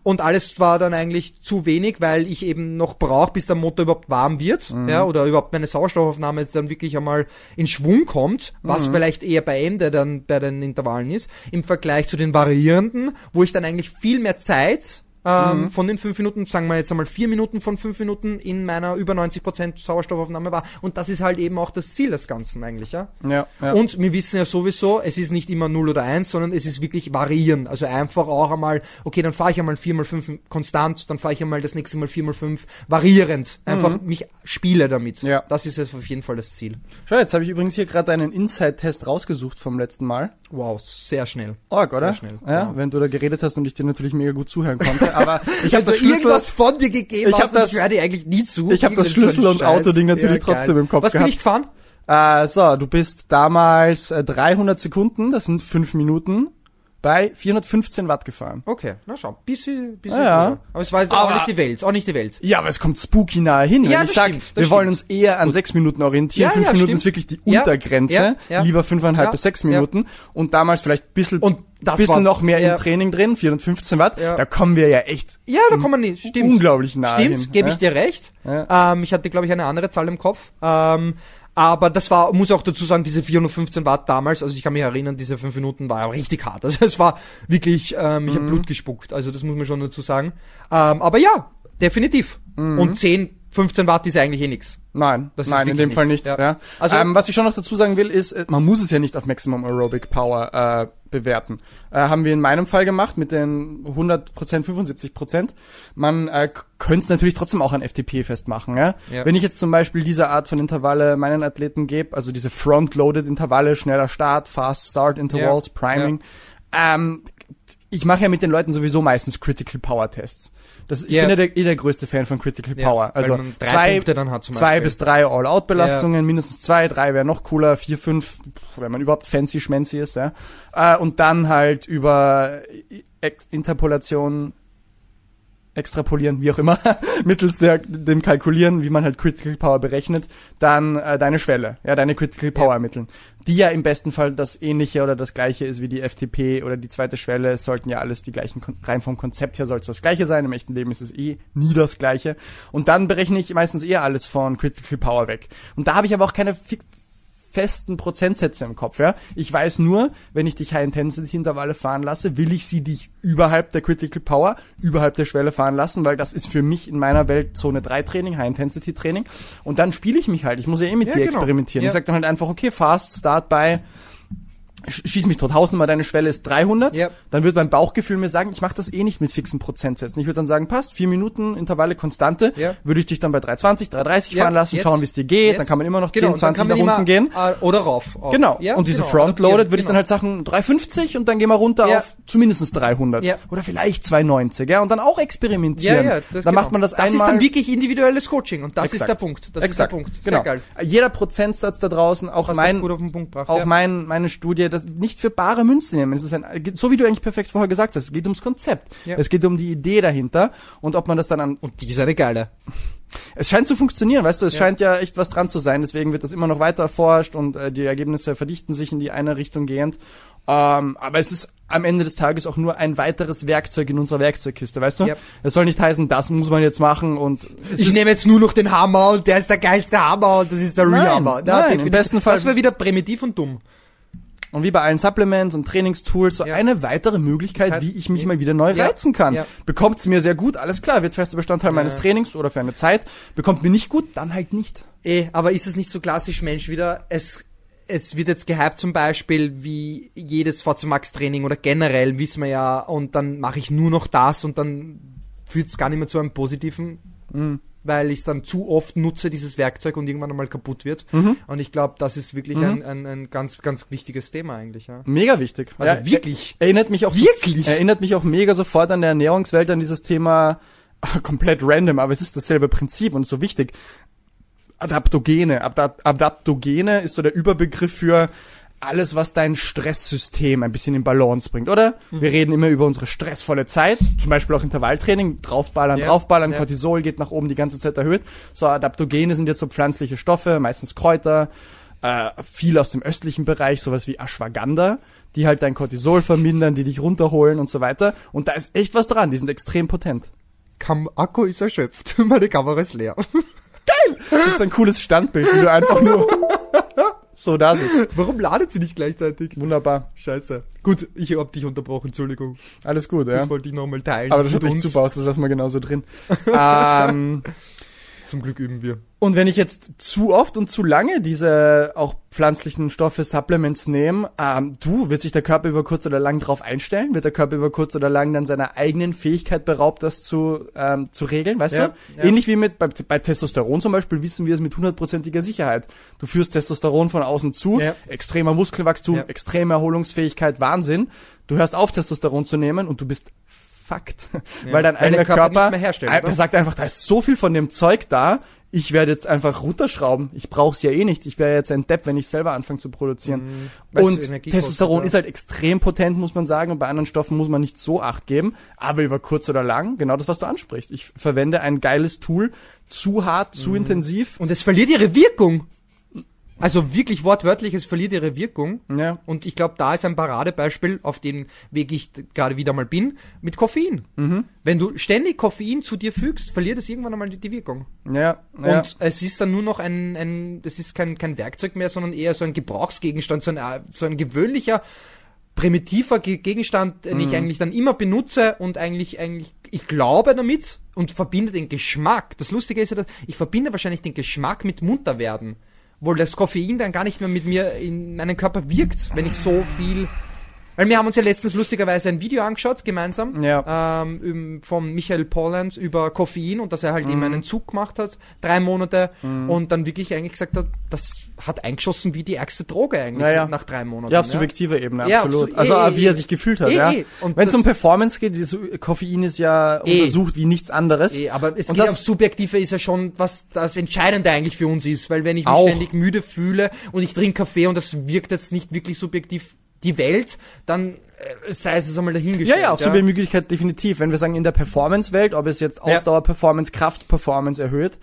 Und alles war dann eigentlich zu wenig, weil ich eben noch brauche, bis der Motor überhaupt warm wird, ja, oder überhaupt meine Sauerstoffaufnahme jetzt dann wirklich einmal in Schwung kommt, was vielleicht eher bei Ende dann bei den Intervallen ist, im Vergleich zu den variierenden, wo ich dann eigentlich viel mehr Zeit ähm, von den fünf Minuten, sagen wir jetzt einmal vier Minuten von fünf Minuten in meiner über 90% Sauerstoffaufnahme war. Und das ist halt eben auch das Ziel des Ganzen eigentlich, ja. Ja, ja. Und wir wissen ja sowieso, es ist nicht immer 0 oder 1, sondern es ist wirklich variieren. Also einfach auch einmal, okay, dann fahre ich einmal 4x5 konstant, dann fahre ich einmal das nächste Mal 4x5 variierend. Einfach mich spiele damit. Ja. Das ist jetzt auf jeden Fall das Ziel. Schau, jetzt habe ich übrigens hier gerade einen Inside-Test rausgesucht vom letzten Mal. Wow, sehr schnell. Org, oder? Sehr schnell. Ja, Wow. wenn du da geredet hast und ich dir natürlich mega gut zuhören konnte. Aber ich habe Wenn das Schlüssel, irgendwas von dir gegeben Ich das- ich höre dir eigentlich nie zu. Ich hab das Schlüssel- und. Autoding natürlich geil. trotzdem im Kopf Was bin gehabt. ich gefahren? äh, so, du bist damals äh, 300 Sekunden, das sind 5 Minuten, bei 415 Watt gefahren. Okay, na schau, bisschen, bisschen Ja, ja. drüber. Aber es war jetzt Aber- auch nicht die Welt, auch nicht die Welt. Ja, aber es kommt spooky nahe hin. Ja, Wenn ich das sag, stimmt, wir wollen uns eher an 6 Minuten orientieren. Ja, 5 ja, Minuten stimmt. ist wirklich die Ja, Untergrenze. ja, ja. Lieber 5,5 Ja, bis 6 ja. Minuten. Und damals vielleicht bisschen, Und das bisschen war- noch mehr ja. im Training drin, 415 Watt. Ja. Da kommen wir ja echt Ja, da kann man nicht, stimmt. unglaublich nahe Stimmt, gebe ja. ich dir recht. Ja. Ähm, ich hatte, glaube ich, eine andere Zahl im Kopf. Ähm, aber das war, muss auch dazu sagen, diese 415 Watt damals, also ich kann mich erinnern, diese 5 Minuten war richtig hart. Also es war wirklich, ähm, ich habe Mhm. Blut gespuckt. Also das muss man schon dazu sagen. Ähm, aber ja, definitiv. Mhm. Und 10, 15 Watt ist eigentlich eh nix. Nein, Das ist nein, in dem Fall nichts, nicht. ja. Ja. Also- ähm, was ich schon noch dazu sagen will, ist, äh, man muss es ja nicht auf Maximum Aerobic Power äh, bewerten. Äh, haben wir in meinem Fall gemacht mit den 100%, 75%. Man äh, könnte es natürlich trotzdem auch an FTP festmachen. Ja? Ja. Wenn ich jetzt zum Beispiel diese Art von Intervalle meinen Athleten gebe, also diese Front-Loaded Intervalle, schneller Start, Fast Start Intervals. Priming, ähm, ich mache ja mit den Leuten sowieso meistens Critical Power Tests. Das, ich Ja. bin ja der, eh der größte Fan von Critical Ja, Power. Also zwei, zwei bis drei All-Out-Belastungen, mindestens zwei, drei wäre noch cooler, vier, fünf, wenn man überhaupt fancy schmancy ist, ja. Äh, und dann halt über Interpolation, extrapolieren, wie auch immer, mittels der, dem Kalkulieren, wie man halt Critical Power berechnet, dann äh, deine Schwelle, ja, deine Critical Power Ja. ermitteln. Die ja im besten Fall das ähnliche oder das gleiche ist wie die FTP oder die zweite Schwelle, es sollten ja alles die gleichen, rein vom Konzept her soll es das gleiche sein, im echten Leben ist es eh nie das gleiche. Und dann berechne ich meistens eher alles von Critical Power weg. Und da habe ich aber auch keine festen Prozentsätze im Kopf, ja. Ich weiß nur, wenn ich dich High-Intensity-Intervalle fahren lasse, will ich sie dich überhalb der Critical Power, überhalb der Schwelle fahren lassen, weil das ist für mich in meiner Welt Zone 3 Training, High-Intensity-Training. Und dann spiele ich mich halt. Ich muss ja eh mit Ja, dir genau. experimentieren. Ja. Ich sag dann halt einfach, okay, Fast Start bei schieß mich tot, Hausnummer, deine Schwelle ist 300, Ja. dann wird mein Bauchgefühl mir sagen, ich mache das eh nicht mit fixen Prozentsätzen. Ich würde dann sagen, passt, vier Minuten, Intervalle, Konstante, Ja. würde ich dich dann bei 320, 330 Ja, fahren lassen, yes. schauen, wie es dir geht, Yes. dann kann man immer noch 10, Genau, und dann 20 kann nach unten gehen. Oder rauf. Genau. Ja, und diese genau, Frontloaded würde ich dann genau. halt sagen 350 und dann gehen wir runter Ja. auf zumindest 300 Ja. oder vielleicht 290, ja, und dann auch experimentieren. Ja, ja, das, dann genau. macht man das, Das einmal. ist dann wirklich individuelles Coaching und das ist Exakt. der Punkt. Das Exakt. ist der Punkt. Sehr genau. geil. Jeder Prozentsatz da draußen, auch Hast mein auch mein, meine Studie, das nicht für bare Münze nehmen. Es ist ein, so wie du eigentlich perfekt vorher gesagt hast, es geht ums Konzept. Ja. Es geht um die Idee dahinter und ob man das dann an, Und die ist eine geile. es scheint zu funktionieren, weißt du, es Ja. scheint ja echt was dran zu sein, deswegen wird das immer noch weiter erforscht und äh, die Ergebnisse verdichten sich in die eine Richtung gehend. Ähm, aber es ist am Ende des Tages auch nur ein weiteres Werkzeug in unserer Werkzeugkiste, weißt du? Es soll nicht heißen, das muss man jetzt machen und Ich nehme jetzt nur noch den Hammer und der ist der geilste Hammer und das ist der Nein, Rehammer. nein, im besten Fall- Das wäre wieder primitiv und dumm. Und wie bei allen Supplements und Trainingstools, so Ja. eine weitere Möglichkeit, wie ich mich mal wieder neu Ja. reizen kann. Ja. Bekommt's mir sehr gut, alles klar, wird fester Bestandteil meines. Trainings oder für eine Zeit. Bekommt mir nicht gut, dann halt nicht. Eh, aber ist es nicht so klassisch Mensch wieder? Es, es wird jetzt gehypt zum Beispiel wie jedes VC Max Training oder generell, wissen wir ja, und dann mache ich nur noch das und dann führt es gar nicht mehr zu einem positiven, Mhm. Weil ich es dann zu oft nutze, dieses Werkzeug und irgendwann einmal kaputt wird. Mhm. Und ich glaube, das ist wirklich ein, ein, ein ganz, ganz wichtiges Thema eigentlich. Ja. Mega wichtig. Also Ja, wirklich. Erinnert mich auch Wirklich? So, erinnert mich auch mega sofort an der Ernährungswelt an dieses Thema komplett random, aber es ist dasselbe Prinzip und so wichtig. Adaptogene. Adap Adaptogene ist so der Überbegriff für alles, was dein Stresssystem ein bisschen in Balance bringt, oder? Mhm. Wir reden immer über unsere stressvolle Zeit, zum Beispiel auch Intervalltraining, draufballern, Ja, draufballern, ja. Cortisol geht nach oben die ganze Zeit erhöht. So, Adaptogene sind jetzt so pflanzliche Stoffe, meistens Kräuter, äh, viel aus dem östlichen Bereich, sowas wie Ashwagandha, die halt dein Cortisol vermindern, die dich runterholen und so weiter. Und da ist echt was dran, die sind extrem potent. Kam Akku ist erschöpft. Meine Kamera ist leer. Das ist ein cooles Standbild, wie du einfach nur so da sitzt. Warum ladet sie nicht gleichzeitig? Wunderbar. Scheiße. Gut, ich hab dich unterbrochen, Entschuldigung. Alles gut, ja. Das wollte ich nochmal teilen. Aber das schaut echt super aus, das lassen wir genauso drin. ähm, Zum Glück üben wir. und wenn ich jetzt zu oft und zu lange diese auch pflanzlichen Stoffe, Supplements nehme, ähm, du, wird sich der Körper über kurz oder lang drauf einstellen? Wird der Körper über kurz oder lang dann seiner eigenen Fähigkeit beraubt, das zu, ähm, zu regeln, weißt Ja, du? ja. Ähnlich wie mit, bei, bei Testosteron zum Beispiel wissen wir es mit hundertprozentiger Sicherheit. Du führst Testosteron von außen zu, Ja. extremer Muskelwachstum, extreme Erholungsfähigkeit, Wahnsinn. Du hörst auf, Testosteron zu nehmen und du bist fucked. Ja. Weil dein eigener Körper Körper, nicht mehr herstellt, oder? der sagt einfach, da ist so viel von dem Zeug da, ich werde jetzt einfach runterschrauben. Ich brauch's ja eh nicht. Ich wäre jetzt ein Depp, wenn ich selber anfange zu produzieren. Mhm. Und Energie Testosteron kostet, ja. ist halt extrem potent, muss man sagen. Und bei anderen Stoffen muss man nicht so Acht geben. Aber über kurz oder lang, genau das, was du ansprichst. Ich verwende ein geiles Tool, zu hart, Mhm. zu intensiv. Und es verliert ihre Wirkung. Also wirklich wortwörtlich, es verliert ihre Wirkung. Ja. Und ich glaube, da ist ein Paradebeispiel, auf den Weg ich gerade wieder mal bin, mit Koffein. Mhm. Wenn du ständig Koffein zu dir fügst, verliert es irgendwann einmal die, Wirkung. Ja, ja. Und es ist dann nur noch ein, ein das ist kein, kein Werkzeug mehr, sondern eher so ein Gebrauchsgegenstand, so ein, äh, so ein gewöhnlicher, primitiver Ge Gegenstand, den Mhm. ich eigentlich dann immer benutze und eigentlich, eigentlich, ich glaube damit und verbinde den Geschmack. Das Lustige ist ja, dass ich verbinde wahrscheinlich den Geschmack mit Munterwerden. Wo das Koffein dann gar nicht mehr mit mir in meinen Körper wirkt, wenn ich so viel weil wir haben uns ja letztens lustigerweise ein Video angeschaut, gemeinsam, Ja. ähm, von Michael Pollands über Koffein und dass er halt Mhm. eben einen Zug gemacht hat, drei Monate, und dann wirklich eigentlich gesagt hat, das hat eingeschossen wie die ärgste Droge eigentlich Ja, ja. nach drei Monaten. Ja, auf subjektiver Ebene, Ja, absolut. so- also eh, ah, wie eh, er sich gefühlt hat, eh, ja. eh. Und Wenn es um Performance geht, dieses Koffein ist ja Eh. untersucht wie nichts anderes. Eh, aber es Und geht das- Subjektive ist ja schon, was das Entscheidende eigentlich für uns ist, weil wenn ich mich Auch. ständig müde fühle und ich trinke Kaffee und das wirkt jetzt nicht wirklich subjektiv die Welt, dann äh, sei es einmal Ja, dahingestellt. ja, auf Subjektivität definitiv. Wenn wir sagen, in der Performance-Welt, ob es jetzt Ja. Ausdauer-Performance, Kraft-Performance erhöht,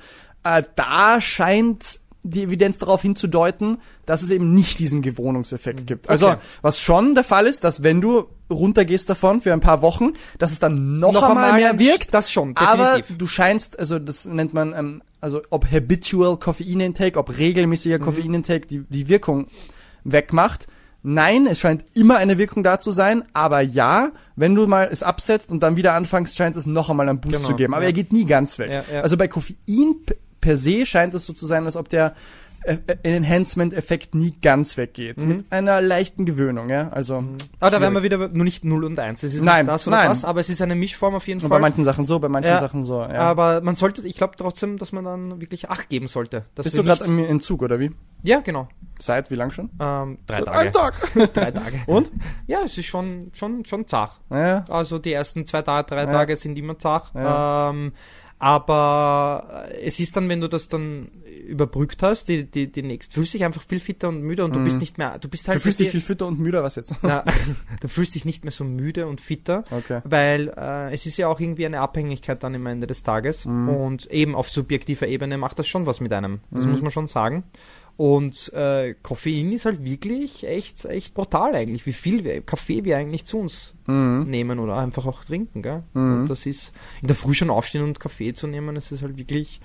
äh, da scheint die Evidenz darauf hinzudeuten, dass es eben nicht diesen Gewohnungseffekt gibt. Also, Mhm. Okay. was schon der Fall ist, dass wenn du runtergehst davon für ein paar Wochen, dass es dann noch, Noch einmal einmal mehr wirkt. das schon, Aber definitiv. du scheinst, also das nennt man, ähm, also ob habitual Koffeinintake, ob regelmäßiger Mhm. Koffeinintake die, die Wirkung wegmacht. Nein, es scheint immer eine Wirkung da zu sein, aber ja, wenn du mal es absetzt und dann wieder anfängst, scheint es noch einmal einen Boost Genau, zu geben. Aber ja. er geht nie ganz weg. Ja, ja. Also bei Koffein per se scheint es so zu sein, als ob der Enhancement-Effekt nie ganz weggeht. Mhm. Mit einer leichten Gewöhnung, ja. Also. Aber da wären wir wieder nur nicht 0 und 1. Es ist Nein, nicht das oder nein. das, aber es ist eine Mischform auf jeden Und bei Fall. manchen Sachen so, bei manchen Ja. Sachen so, ja. Aber man sollte, ich glaube trotzdem, dass man dann wirklich Acht geben sollte. Dass Bist du gerade im Entzug, oder wie? Ja, genau. Seit wie lang schon? Ähm, drei Tage. einem Tag. Drei Tage. Und? Ja, es ist schon, schon, schon zart. Ja. Also die ersten zwei Tage, drei Ja. Tage sind immer zart. Ja. Ähm, aber äh, es ist dann, wenn du das dann überbrückt hast, die, die, die nächst, fühlst dich einfach viel fitter und müder und du Mhm. bist nicht mehr, du bist halt Du fühlst dich viel fitter und müder, was jetzt? na, du fühlst dich nicht mehr so müde und fitter, Okay. weil äh, es ist ja auch irgendwie eine Abhängigkeit dann am Ende des Tages Mhm. und eben auf subjektiver Ebene macht das schon was mit einem. Das Mhm. muss man schon sagen. Und äh, Koffein ist halt wirklich echt, echt brutal eigentlich, wie viel wir, Kaffee wir eigentlich zu uns Mhm. nehmen oder einfach auch trinken, gell? Mhm. Und das ist, in der Früh schon aufstehen und Kaffee zu nehmen, das ist halt wirklich,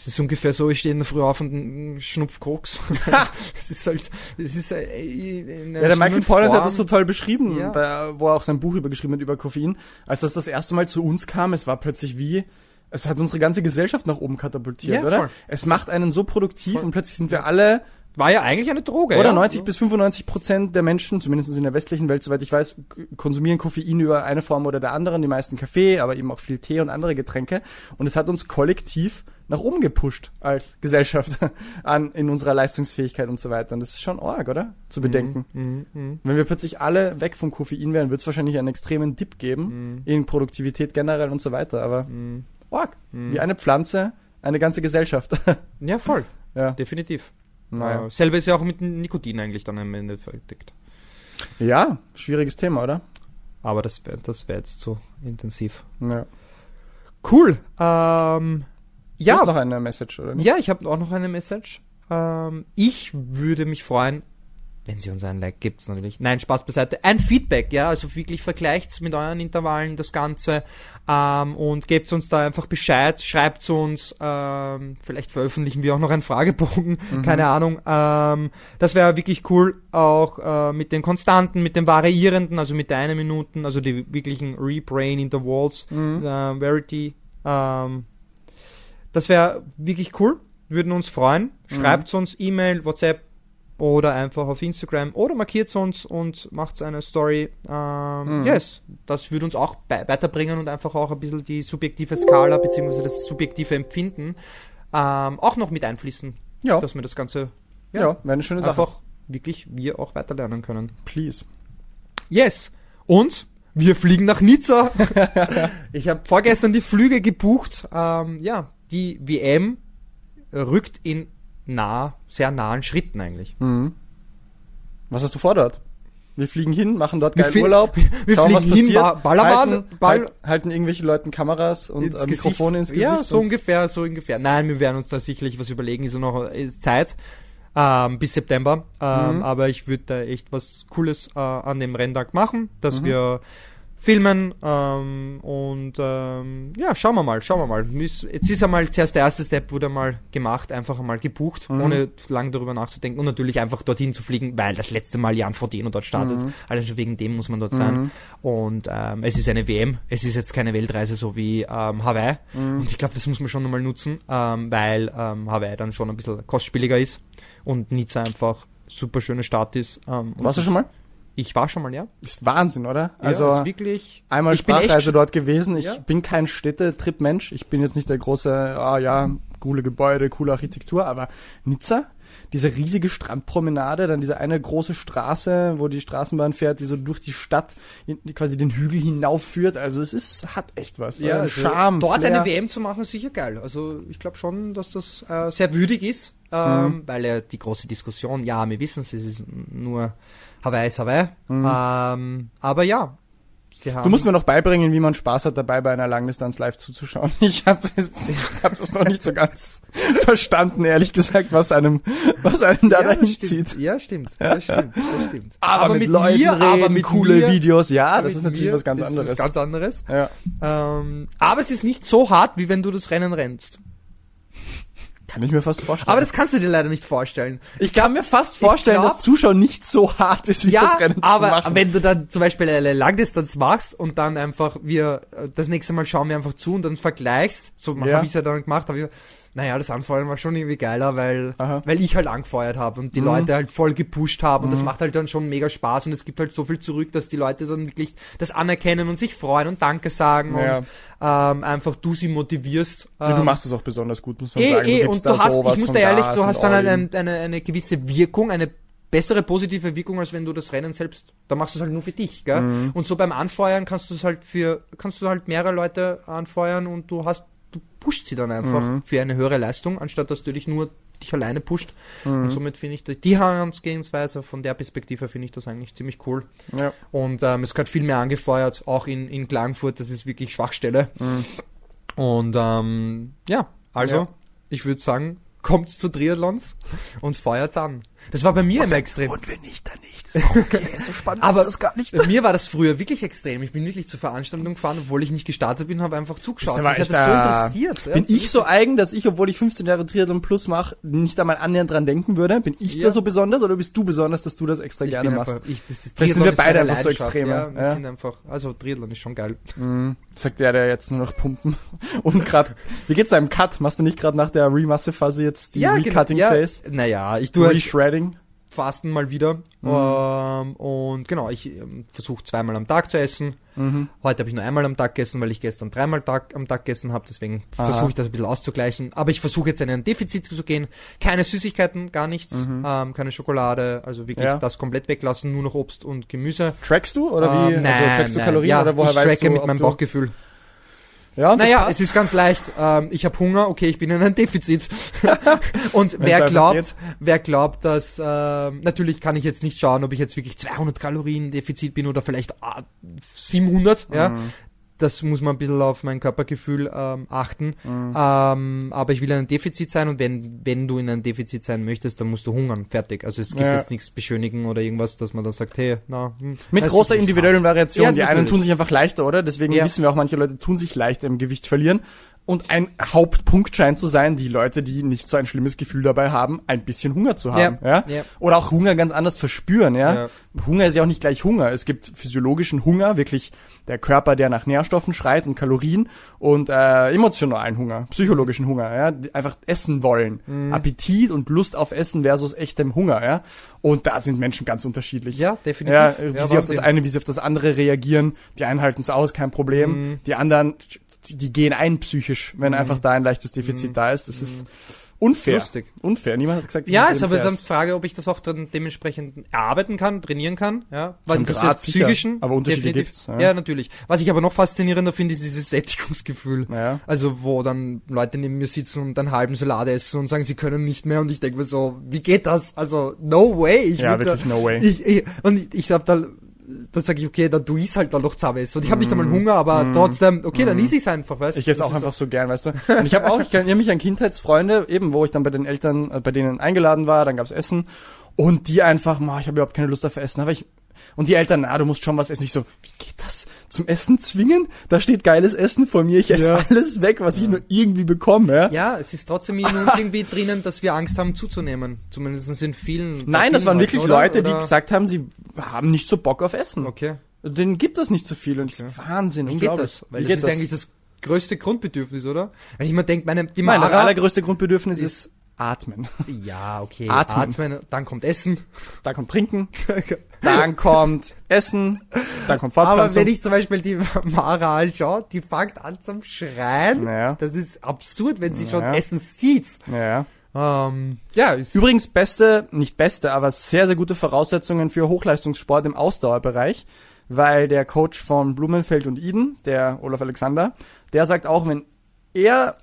es ist ungefähr so, ich stehe in der Früh auf und schnupf Koks. Es ist halt, es ist äh, in Ja, der Michael Pollan hat das so toll beschrieben, Ja. bei, wo er auch sein Buch übergeschrieben hat über Koffein. Als das das erste Mal zu uns kam, es war plötzlich wie, es hat unsere ganze Gesellschaft nach oben katapultiert, Ja, oder? voll. Es macht einen so produktiv Voll. und plötzlich sind wir alle, War ja eigentlich eine Droge, oder ja? 90 bis 95 Prozent der Menschen, zumindest in der westlichen Welt, soweit ich weiß, konsumieren Koffein über eine Form oder der anderen, die meisten Kaffee, aber eben auch viel Tee und andere Getränke. Und es hat uns kollektiv nach oben gepusht als Gesellschaft an, in unserer Leistungsfähigkeit und so weiter. Und das ist schon arg, oder? Zu bedenken. Mhm, mhm, Wenn wir plötzlich alle weg vom Koffein wären, wird es wahrscheinlich einen extremen Dip geben mhm, in Produktivität generell und so weiter. Aber mhm, arg. mhm. Wie eine Pflanze, eine ganze Gesellschaft. Ja, voll, ja. definitiv. Naja. Äh, selber ist ja auch mit Nikotin eigentlich dann am Ende verdeckt. ja, schwieriges Thema, oder? Aber das wäre das wär jetzt zu intensiv. Ja. Cool. Ähm, Du ja, hast noch eine Message, oder nicht? Ja, ich habe auch noch eine Message. Ähm, ich würde mich freuen, wenn Sie uns ein Like gibt, natürlich. Nein, Spaß beiseite. Ein Feedback, ja, also wirklich vergleicht mit euren Intervallen das Ganze ähm, und gebt uns da einfach Bescheid, schreibt uns, ähm, vielleicht veröffentlichen wir auch noch einen Fragebogen, Mhm. keine Ahnung. Ähm, das wäre wirklich cool, auch äh, mit den Konstanten, mit den variierenden, also mit der Minuten, also die wirklichen Rebrain Intervals, Mhm. äh, Verity. Ähm, das wäre wirklich cool. Würden uns freuen. Mhm. Schreibt uns E-Mail, WhatsApp oder einfach auf Instagram oder markiert uns und macht eine Story. Ähm, Mhm. Yes, das würde uns auch weiterbringen und einfach auch ein bisschen die subjektive Skala bzw. das subjektive Empfinden ähm, auch noch mit einfließen, Ja, dass wir das Ganze ja, ja, wäre eine schöne Sache. einfach wirklich wir auch weiterlernen können. Please. Yes. Und wir fliegen nach Nizza. ich habe vorgestern die Flüge gebucht. Ähm, ja, die WM rückt in nah, sehr nahen Schritten eigentlich. Mhm. Was hast du vor dort? Wir fliegen hin, machen dort Wir geilen flie- Urlaub, wir schauen, fliegen hin, passiert, Ba- Ballermann, halten, Ball- halt, halten irgendwelche Leuten Kameras und Ins äh, Mikrofone ins Gesicht. Ja, so ungefähr, so ungefähr. Nein, wir werden uns da sicherlich was überlegen, ist ja noch Zeit. Ähm, bis September. Ähm, Mhm. Aber ich würde da echt was Cooles äh, an dem Renntag machen, dass Mhm. wir filmen ähm, und ähm, ja, schauen wir mal, schauen wir mal. Jetzt ist einmal zuerst der erste Step wurde mal gemacht, einfach einmal gebucht, Mhm. ohne lang darüber nachzudenken und natürlich einfach dorthin zu fliegen, weil das letzte Mal Jan Frodeno dort startet. Mhm. Allein schon wegen dem muss man dort sein. Mhm. Und ähm, es ist eine WM, es ist jetzt keine Weltreise so wie ähm, Hawaii. Mhm. Und ich glaube, das muss man schon nochmal nutzen, ähm, weil ähm, Hawaii dann schon ein bisschen kostspieliger ist und Nizza einfach super schöne Stadt ist. Ähm, Warst du schon mal? Ich war schon mal, ja. Ist Wahnsinn, oder? Also Also ist wirklich. einmal ich Sprachreise dort gewesen. Ich Ja. bin kein Städtetrip-Mensch. Ich bin jetzt nicht der große, ah ja, coole Gebäude, coole Architektur, aber Nizza, diese riesige Strandpromenade, dann diese eine große Straße, wo die Straßenbahn fährt, die so durch die Stadt die quasi den Hügel hinaufführt. Also es ist, hat echt was. Ja, Äh, also Charme, dort Flair. eine WM zu machen, ist sicher geil. Also ich glaube schon, dass das äh, sehr würdig ist, ähm, Mhm. weil ja die große Diskussion, ja, wir wissen es, es ist nur Hawaii ist Hawaii. Mhm. Ähm, aber ja. Du musst mir noch beibringen, wie man Spaß hat, dabei bei einer Langdistanz live zuzuschauen. Ich habe hab das noch nicht so ganz verstanden, ehrlich gesagt, was einem, was einem da ja, dahin stimmt. zieht. Ja, stimmt. Das stimmt. Das stimmt. Aber, mit, mit Leuten mir, reden, aber mit coole mir, Videos, ja, das ist natürlich was ganz das anderes. Ist ganz anderes. ja. Ähm, aber es ist nicht so hart, wie wenn du das Rennen rennst. Kann ich mir fast vorstellen. Aber das kannst du dir leider nicht vorstellen. ich kann mir fast vorstellen, glaub- dass Zuschauen nicht so hart ist, wie ja, das Rennen zu aber machen. wenn du dann zum Beispiel eine Langdistanz machst und dann einfach wir äh, das nächste Mal schauen wir einfach zu und dann vergleichst, so Ja. habe ich ja dann gemacht, habe ich Naja, das Anfeuern war schon irgendwie geiler, weil, Aha. weil ich halt angefeuert habe und die Mhm. Leute halt voll gepusht haben und das macht halt dann schon mega Spaß und es gibt halt so viel zurück, dass die Leute dann wirklich das anerkennen und sich freuen und Danke sagen Ja. und ähm, einfach du sie motivierst. Ja, du ähm, machst es auch besonders gut, muss man Eh, sagen. eh, und du hast, ich muss da ehrlich, du hast dann all eine, in. eine, eine gewisse Wirkung, eine bessere positive Wirkung, als wenn du das Rennen selbst, da machst du es halt nur für dich, gell? Mhm. Und so beim Anfeuern kannst du es halt für, kannst du halt mehrere Leute anfeuern und du hast, pusht sie dann einfach Mhm. für eine höhere Leistung, anstatt dass du dich nur dich alleine pusht. Mhm. Und somit finde ich die- Herangehensweise von der Perspektive finde ich das eigentlich ziemlich cool. Ja. Und ähm, es gehört viel mehr angefeuert, auch in, in Klagenfurt, das ist wirklich Schwachstelle. Mhm. Und ähm, ja, also Ja. ich würde sagen, kommt zu Triathlons und feuert's an. Das war bei mir immer extrem. Und wenn nicht, dann nicht. Ist auch okay, so spannend Aber ist das gar nicht. Bei mir war das früher wirklich extrem. Ich bin wirklich zur Veranstaltung gefahren, obwohl ich nicht gestartet bin, habe einfach zugeschaut. Da war Mich hat das so interessiert. ja. Bin ich so eigen, dass ich, obwohl ich 15 Jahre Triathlon Plus mache, nicht einmal annähernd dran denken würde? Bin ich Ja. da so besonders oder bist du besonders, dass du das extra Ich gerne machst? einfach, ich, das ist, Vielleicht sind wir beide einfach so Extreme, Ja, wir ja. sind einfach, also Triathlon ist schon geil. Mhm. Sagt der, der jetzt nur noch pumpen. Und grad, wie geht's deinem Cut? Machst du nicht gerade nach der Remasse-Phase jetzt die ja, Phase? Naja, ich tue halt Reshredding? Fasten mal wieder. Ähm, und genau, ich ähm, versuche zweimal am Tag zu essen. Mhm. Heute habe ich nur einmal am Tag gegessen, weil ich gestern dreimal Tag, am Tag gegessen habe. Deswegen versuche ich das ein bisschen auszugleichen. Aber ich versuche jetzt in ein Defizit zu gehen. Keine Süßigkeiten, gar nichts. Ähm, keine Schokolade. Also wirklich Mhm. Ja. das komplett weglassen. Nur noch Obst und Gemüse. Trackst du oder wie? Ähm, also trackst du Kalorien ja, oder woher ich weißt tracke du, mit meinem Bauchgefühl. Ja, Naja, passt? es ist ganz leicht. Ähm, ich habe Hunger, okay, ich bin in einem Defizit. und wer glaubt, wer glaubt, dass ähm, natürlich kann ich jetzt nicht schauen, ob ich jetzt wirklich 200 Kalorien Defizit bin oder vielleicht ah, 700. Ja, Mhm. Das muss man ein bisschen auf mein Körpergefühl ähm, achten. Mhm. Ähm, aber ich will in einem Defizit sein und wenn wenn du in einem Defizit sein möchtest, dann musst du hungern. Fertig. Also es gibt Ja. jetzt nichts beschönigen oder irgendwas, dass man dann sagt, hey, na. Hm, Mit großer individuellen Variation. Ja, die einen natürlich. tun sich einfach leichter, oder? Deswegen Ja. wissen wir auch, manche Leute tun sich leichter im Gewicht verlieren. Und ein Hauptpunkt scheint zu sein, die Leute, die nicht so ein schlimmes Gefühl dabei haben, ein bisschen Hunger zu haben. Ja. Ja. Oder auch Hunger ganz anders verspüren, ja? Ja. Hunger ist ja auch nicht gleich Hunger. Es gibt physiologischen Hunger, wirklich der Körper, der nach Nährstoffen schreit und Kalorien und äh, emotionalen Hunger, psychologischen Hunger, ja, einfach essen wollen. Mhm. Appetit und Lust auf Essen versus echtem Hunger, ja. Und da sind Menschen ganz unterschiedlich. Ja, definitiv. Ja, wie Ja, sie auf das eine, wie sie auf das andere reagieren. Die einen halten es aus, kein Problem. Mhm. Die anderen, die, die gehen ein psychisch, wenn einfach da ein leichtes Defizit da ist. Das ist unfair. Lustig. Unfair. Niemand hat gesagt, dass Ja, es ist aber dann die Frage, ob ich das auch dann dementsprechend erarbeiten kann, trainieren kann, ja. Weil Zum das Grad sicher, psychischen, aber Unterschiede gibt's, Ja. ja. natürlich. Was ich aber noch faszinierender finde, ist dieses Sättigungsgefühl. Ja. Also, wo dann Leute neben mir sitzen und einen halben Salat essen und sagen, sie können nicht mehr und ich denke mir so, wie geht das? Also, no way. Ich Ja, wirklich da, no way. Ich, ich, und ich, ich hab da, dann sage ich, okay, dann du isst halt da noch Zaves. Und ich habe nicht einmal Hunger, aber trotzdem, okay, dann iss ich's einfach, weißt Mhm. Ich esse auch einfach so gern, weißt du. Und ich habe auch, ich erinnere mich an Kindheitsfreunde, eben, wo ich dann bei den Eltern, äh, bei denen eingeladen war, dann gab's Essen und die einfach, ma, ich habe überhaupt keine Lust auf Essen, aber ich und die Eltern, na, du musst schon was essen. Ich so, wie geht das? Zum Essen zwingen? Da steht geiles Essen vor mir, ich esse Ja. alles weg, was ich nur irgendwie bekomme, ja. Ja, es ist trotzdem in uns irgendwie drinnen, dass wir Angst haben zuzunehmen. Zumindest in vielen. Nein, das waren wirklich oder? Leute, die Oder- gesagt haben, sie haben nicht so Bock auf Essen. Okay. Denen gibt es nicht so viel und das ist Wahnsinn, Wie geht das? Weil Wie das ist das? eigentlich das größte Grundbedürfnis, oder? Wenn ich mir denke, meine, die Nein, das Mara, allergrößte Grundbedürfnis ist- ist Atmen. ja, okay, Atmen. dann kommt Essen. Da kommt Trinken, dann kommt Essen, dann kommt Aber Fortpflanzung. wenn ich zum Beispiel die Mara anschaue, die fängt an zum Schreien. Ja. Das ist absurd, wenn sie schon Ja. Essen sieht. ja. Ähm, ja, ist, Übrigens beste, nicht beste, aber sehr, sehr gute Voraussetzungen für Hochleistungssport im Ausdauerbereich, weil der Coach von Blumenfeld und Eden, der Olaf Alexander, der sagt auch, wenn er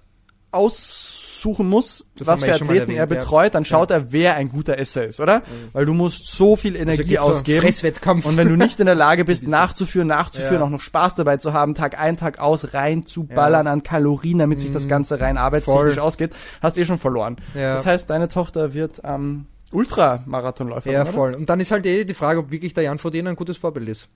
aussuchen muss, Das was für Athleten er erwähnt, ja. betreut, dann schaut er, wer ein guter Esser ist, oder? Weil du musst so viel also Energie so einen ausgeben. Fresswettkampf. Und wenn du nicht in der Lage bist, nachzuführen, nachzuführen, Ja. auch noch Spaß dabei zu haben, Tag ein, Tag aus, rein zu ballern an Kalorien, damit sich das Ganze rein arbeitstechnisch ausgeht, hast du eh schon verloren. Ja. Das heißt, deine Tochter wird am Ultramarathonläufer. ja, oder? voll. Und dann ist halt eh die Frage, ob wirklich der Jan Frodeno ein gutes Vorbild ist.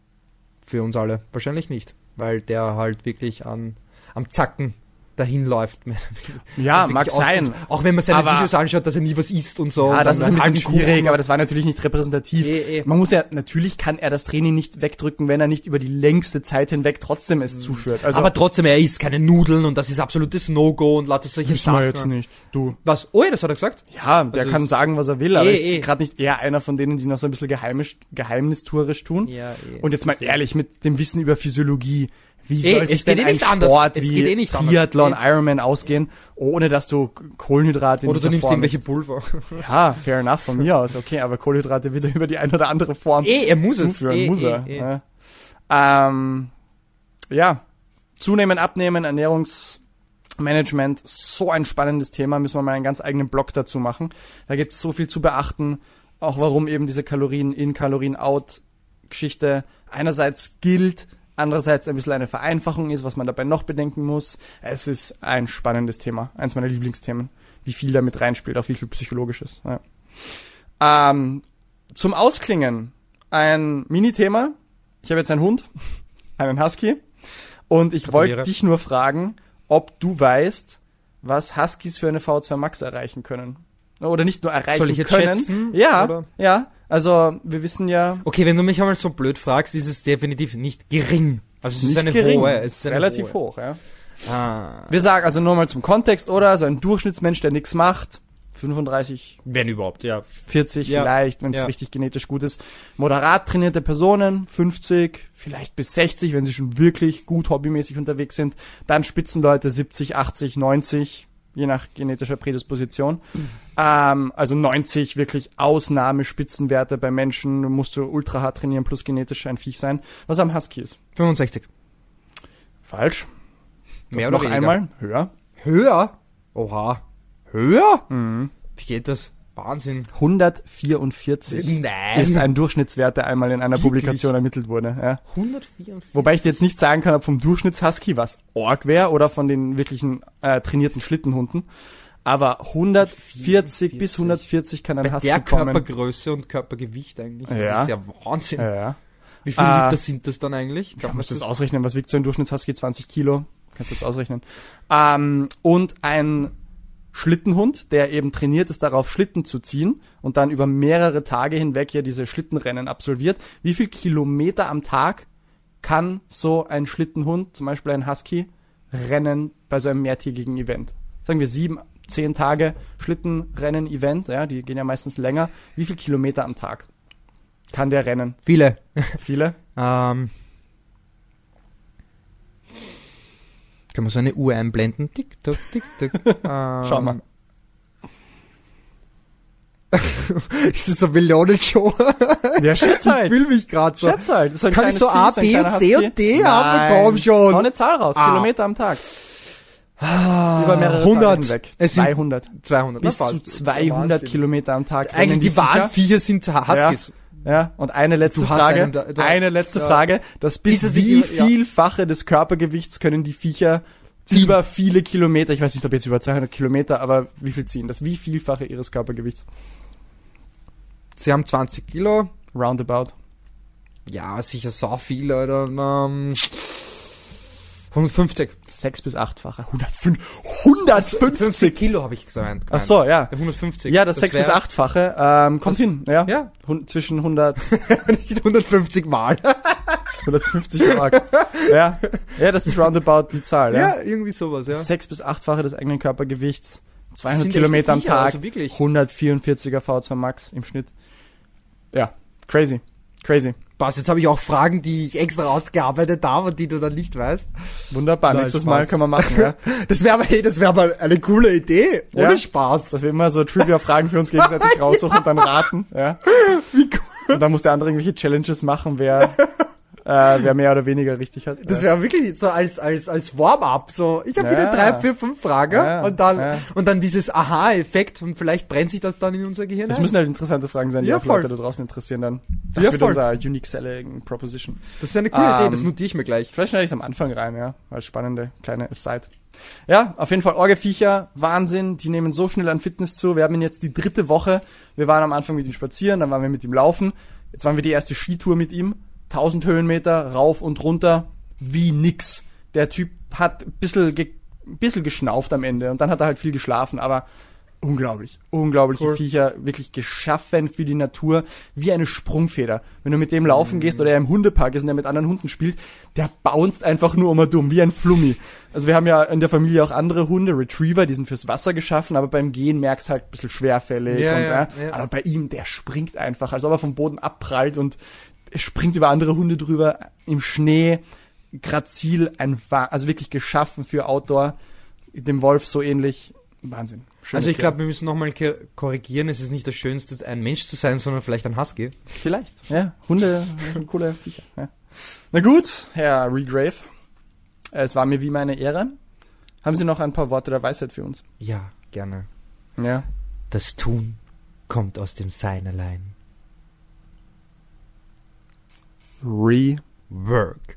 Für uns alle. Wahrscheinlich nicht. Weil der halt wirklich an, am Zacken dahin läuft. Ja, mag aus- sein. Auch wenn man seine Aber- Videos anschaut, dass er nie was isst und so. Ja, das ist ein bisschen schwierig, aber das war natürlich nicht repräsentativ. Eh, eh. Man muss ja, natürlich kann er das Training nicht wegdrücken, wenn er nicht über die längste Zeit hinweg trotzdem es zuführt. Also, aber trotzdem, er isst keine Nudeln und das ist absolutes No-Go und lauter solche Sachen. jetzt nicht. Du. Was? Oh ja, das hat er gesagt. Ja, der Also kann sagen, was er will, aber Eh, ist gerade nicht eher einer von denen, die noch so ein bisschen geheimisch, geheimnistuerisch tun. Ja. Und jetzt mal ehrlich, mit dem Wissen über Physiologie, wie Eh, soll es sich geht denn eh ein nicht anders. Sport Es wie geht eh nicht anders. Triathlon, Eh. Ironman ausgehen, ohne dass du Kohlenhydrate in Oder du nimmst Form irgendwelche? Pulver. Ja, fair enough von mir aus, okay, aber Kohlenhydrate wieder über die eine oder andere Form eh, er muss es. zuführen, Eh, muss eh, er. Ja. Ähm, ja, zunehmen, abnehmen, Ernährungsmanagement, so ein spannendes Thema, müssen wir mal einen ganz eigenen Blog dazu machen. Da gibt es so viel zu beachten, auch warum eben diese Kalorien in, Kalorien out Geschichte einerseits gilt, andererseits ein bisschen eine Vereinfachung ist, was man dabei noch bedenken muss. Es ist ein spannendes Thema, eins meiner Lieblingsthemen, wie viel damit reinspielt, auch wie viel psychologisches. Ja. Ähm, zum Ausklingen ein Mini-Thema. Ich habe jetzt einen Hund, einen Husky, und ich wollte dich nur fragen, ob du weißt, was Huskies für eine V2 Max erreichen können. Oder nicht nur erreichen Soll ich jetzt können. schätzen, Ja, oder? ja. Also wir wissen ja, Okay, wenn du mich einmal so blöd fragst, ist es definitiv nicht gering. Also es ist nicht eine gering, hohe. Es ist eine relativ hohe. hoch. Ja. Ah, Wir sagen also nur mal zum Kontext, oder? So ein Durchschnittsmensch, der nichts macht, 35, wenn überhaupt, ja. 40 Ja. vielleicht, wenn es Ja. richtig genetisch gut ist. Moderat trainierte Personen, 50, vielleicht bis 60, wenn sie schon wirklich gut hobbymäßig unterwegs sind. Dann Spitzenleute 70, 80, 90, je nach genetischer Prädisposition. Ähm, also 90 wirklich Ausnahmespitzenwerte bei Menschen, musst du ultra hart trainieren plus genetisch ein Viech sein. Was am Husky ist? 65. Falsch. Mehr Das oder noch weniger? einmal höher. Höher? Oha. Höher? Mhm. Wie geht das? Wahnsinn. 144 Nein. ist ein Durchschnittswert, der einmal in einer Wirklich? Publikation ermittelt wurde. Ja. 144. Wobei ich dir jetzt nicht sagen kann, ob vom Durchschnittshusky was Org wäre oder von den wirklichen äh, trainierten Schlittenhunden. Aber 140 bis 140 kann ein Bei Husky der kommen. Körpergröße und Körpergewicht eigentlich. Ja. Das ist ja Wahnsinn. Ja, ja. Wie viele Äh, Liter sind das dann eigentlich? Da musst du das ausrechnen. Was wiegt so ein Durchschnittshusky? 20 Kilo. Kannst du jetzt ausrechnen. Ähm, und ein Schlittenhund, der eben trainiert ist, darauf Schlitten zu ziehen und dann über mehrere Tage hinweg ja diese Schlittenrennen absolviert. Wie viel Kilometer am Tag kann so ein Schlittenhund, zum Beispiel ein Husky, rennen bei so einem mehrtägigen Event? Sagen wir sieben, zehn Tage Schlittenrennen-Event, ja, die gehen ja meistens länger. Wie viel Kilometer am Tag kann der rennen? Viele. Viele? Ähm, kann man so eine Uhr einblenden? Tick, tock, tick, tock. ähm, Schau mal. ist das so eine Millionenshow? Ja, schätz Ich halt. will mich gerade so. Schätz halt. Das ist ein Kann ich so A, B und C und D haben? Komm schon. Hau eine Zahl raus. Ah. Kilometer am Tag. Ah, Über mehrere 100. Tage. Es sind 200. 200. Bis zu passt. 200 Wahnsinn. Kilometer am Tag. Eigentlich die Viecher. wahren Viecher sind Huskies. Ja, und eine letzte Frage. einen da- eine letzte ja. Frage. Das bis wie immer- ja. vielfache des Körpergewichts können die Viecher über viele Kilometer, ich weiß nicht, ob jetzt über 200 Kilometer, aber wie viel ziehen? Das wie vielfache ihres Körpergewichts? Sie haben 20 Kilo. Roundabout. Ja, sicher so viel, Alter. Ähm, 150. Sechs bis achtfache. 105, 150 Kilo habe ich gesagt. Ach so, ja. 150. Ja, das, sechs bis achtfache ähm, kommt Das- hin. Ja. Ja, Hun zwischen 100, nicht 150 Mal. 150 Mark. ja. ja, das ist roundabout die Zahl. Ja. Ja, irgendwie sowas, ja. Sechs bis achtfache des eigenen Körpergewichts, 200 sind Kilometer am Tag, also wirklich. 144er V2 Max im Schnitt. Ja, crazy, crazy. Passt, jetzt habe ich auch Fragen, die ich extra ausgearbeitet habe und die du dann nicht weißt. Wunderbar, Nein, nächstes Spaß. Mal können wir machen, ja. Das wäre aber, hey, das wäre aber eine coole Idee. Ohne Ja. Spaß. Dass wir immer so Trivia-Fragen für uns gegenseitig raussuchen und dann raten, ja. Wie cool. Und dann muss der andere irgendwelche Challenges machen, wer, äh, wer mehr oder weniger richtig hat. Das ja. wäre wirklich so als, als, als Warm-up, so. Ich habe Ja. wieder drei, vier, fünf Fragen Ja, und dann, ja. und dann dieses Aha-Effekt und vielleicht brennt sich das dann in unser Gehirn Das ein. müssen halt interessante Fragen sein, die Ja, auch. Leute da draußen interessieren dann. Das Ja, wird voll. unser Unique Selling Proposition. Das ist eine coole Idee, Ähm, das notiere ich mir gleich. Vielleicht schneide ich es am Anfang rein, ja, als spannende kleine Aside. Ja, auf jeden Fall Orgeviecher, Wahnsinn, die nehmen so schnell an Fitness zu. Wir haben ihn jetzt die dritte Woche. Wir waren am Anfang mit ihm spazieren, dann waren wir mit ihm laufen. Jetzt waren wir die erste Skitour mit ihm. 1000 Höhenmeter, rauf und runter, wie nix. Der Typ hat ein bisschen ein bisschen geschnauft am Ende und dann hat er halt viel geschlafen, aber unglaublich, unglaubliche Cool. Viecher, wirklich geschaffen für die Natur, wie eine Sprungfeder. Wenn du mit dem laufen gehst oder er im Hundepark ist und er mit anderen Hunden spielt, der bounced einfach nur immer dumm, wie ein Flummi. Also wir haben ja in der Familie auch andere Hunde, Retriever, die sind fürs Wasser geschaffen, aber beim Gehen merkst halt ein bisschen schwerfällig. Ja, und, ja, ja. Aber bei ihm, der springt einfach, als ob er vom Boden abprallt und springt über andere Hunde drüber, im Schnee, grazil, ein, also wirklich geschaffen für Outdoor, dem Wolf so ähnlich. Wahnsinn. Schöne Also ich glaube, wir müssen nochmal korrigieren. Es ist nicht das Schönste, ein Mensch zu sein, sondern vielleicht ein Husky. Vielleicht. Ja, Hunde sind coole Viecher. Ja. Na gut, Herr Regrave. Es war mir wie meine Ehre. Haben Sie noch ein paar Worte der Weisheit für uns? Ja, gerne. Ja. Das Tun kommt aus dem Sein allein. Rework.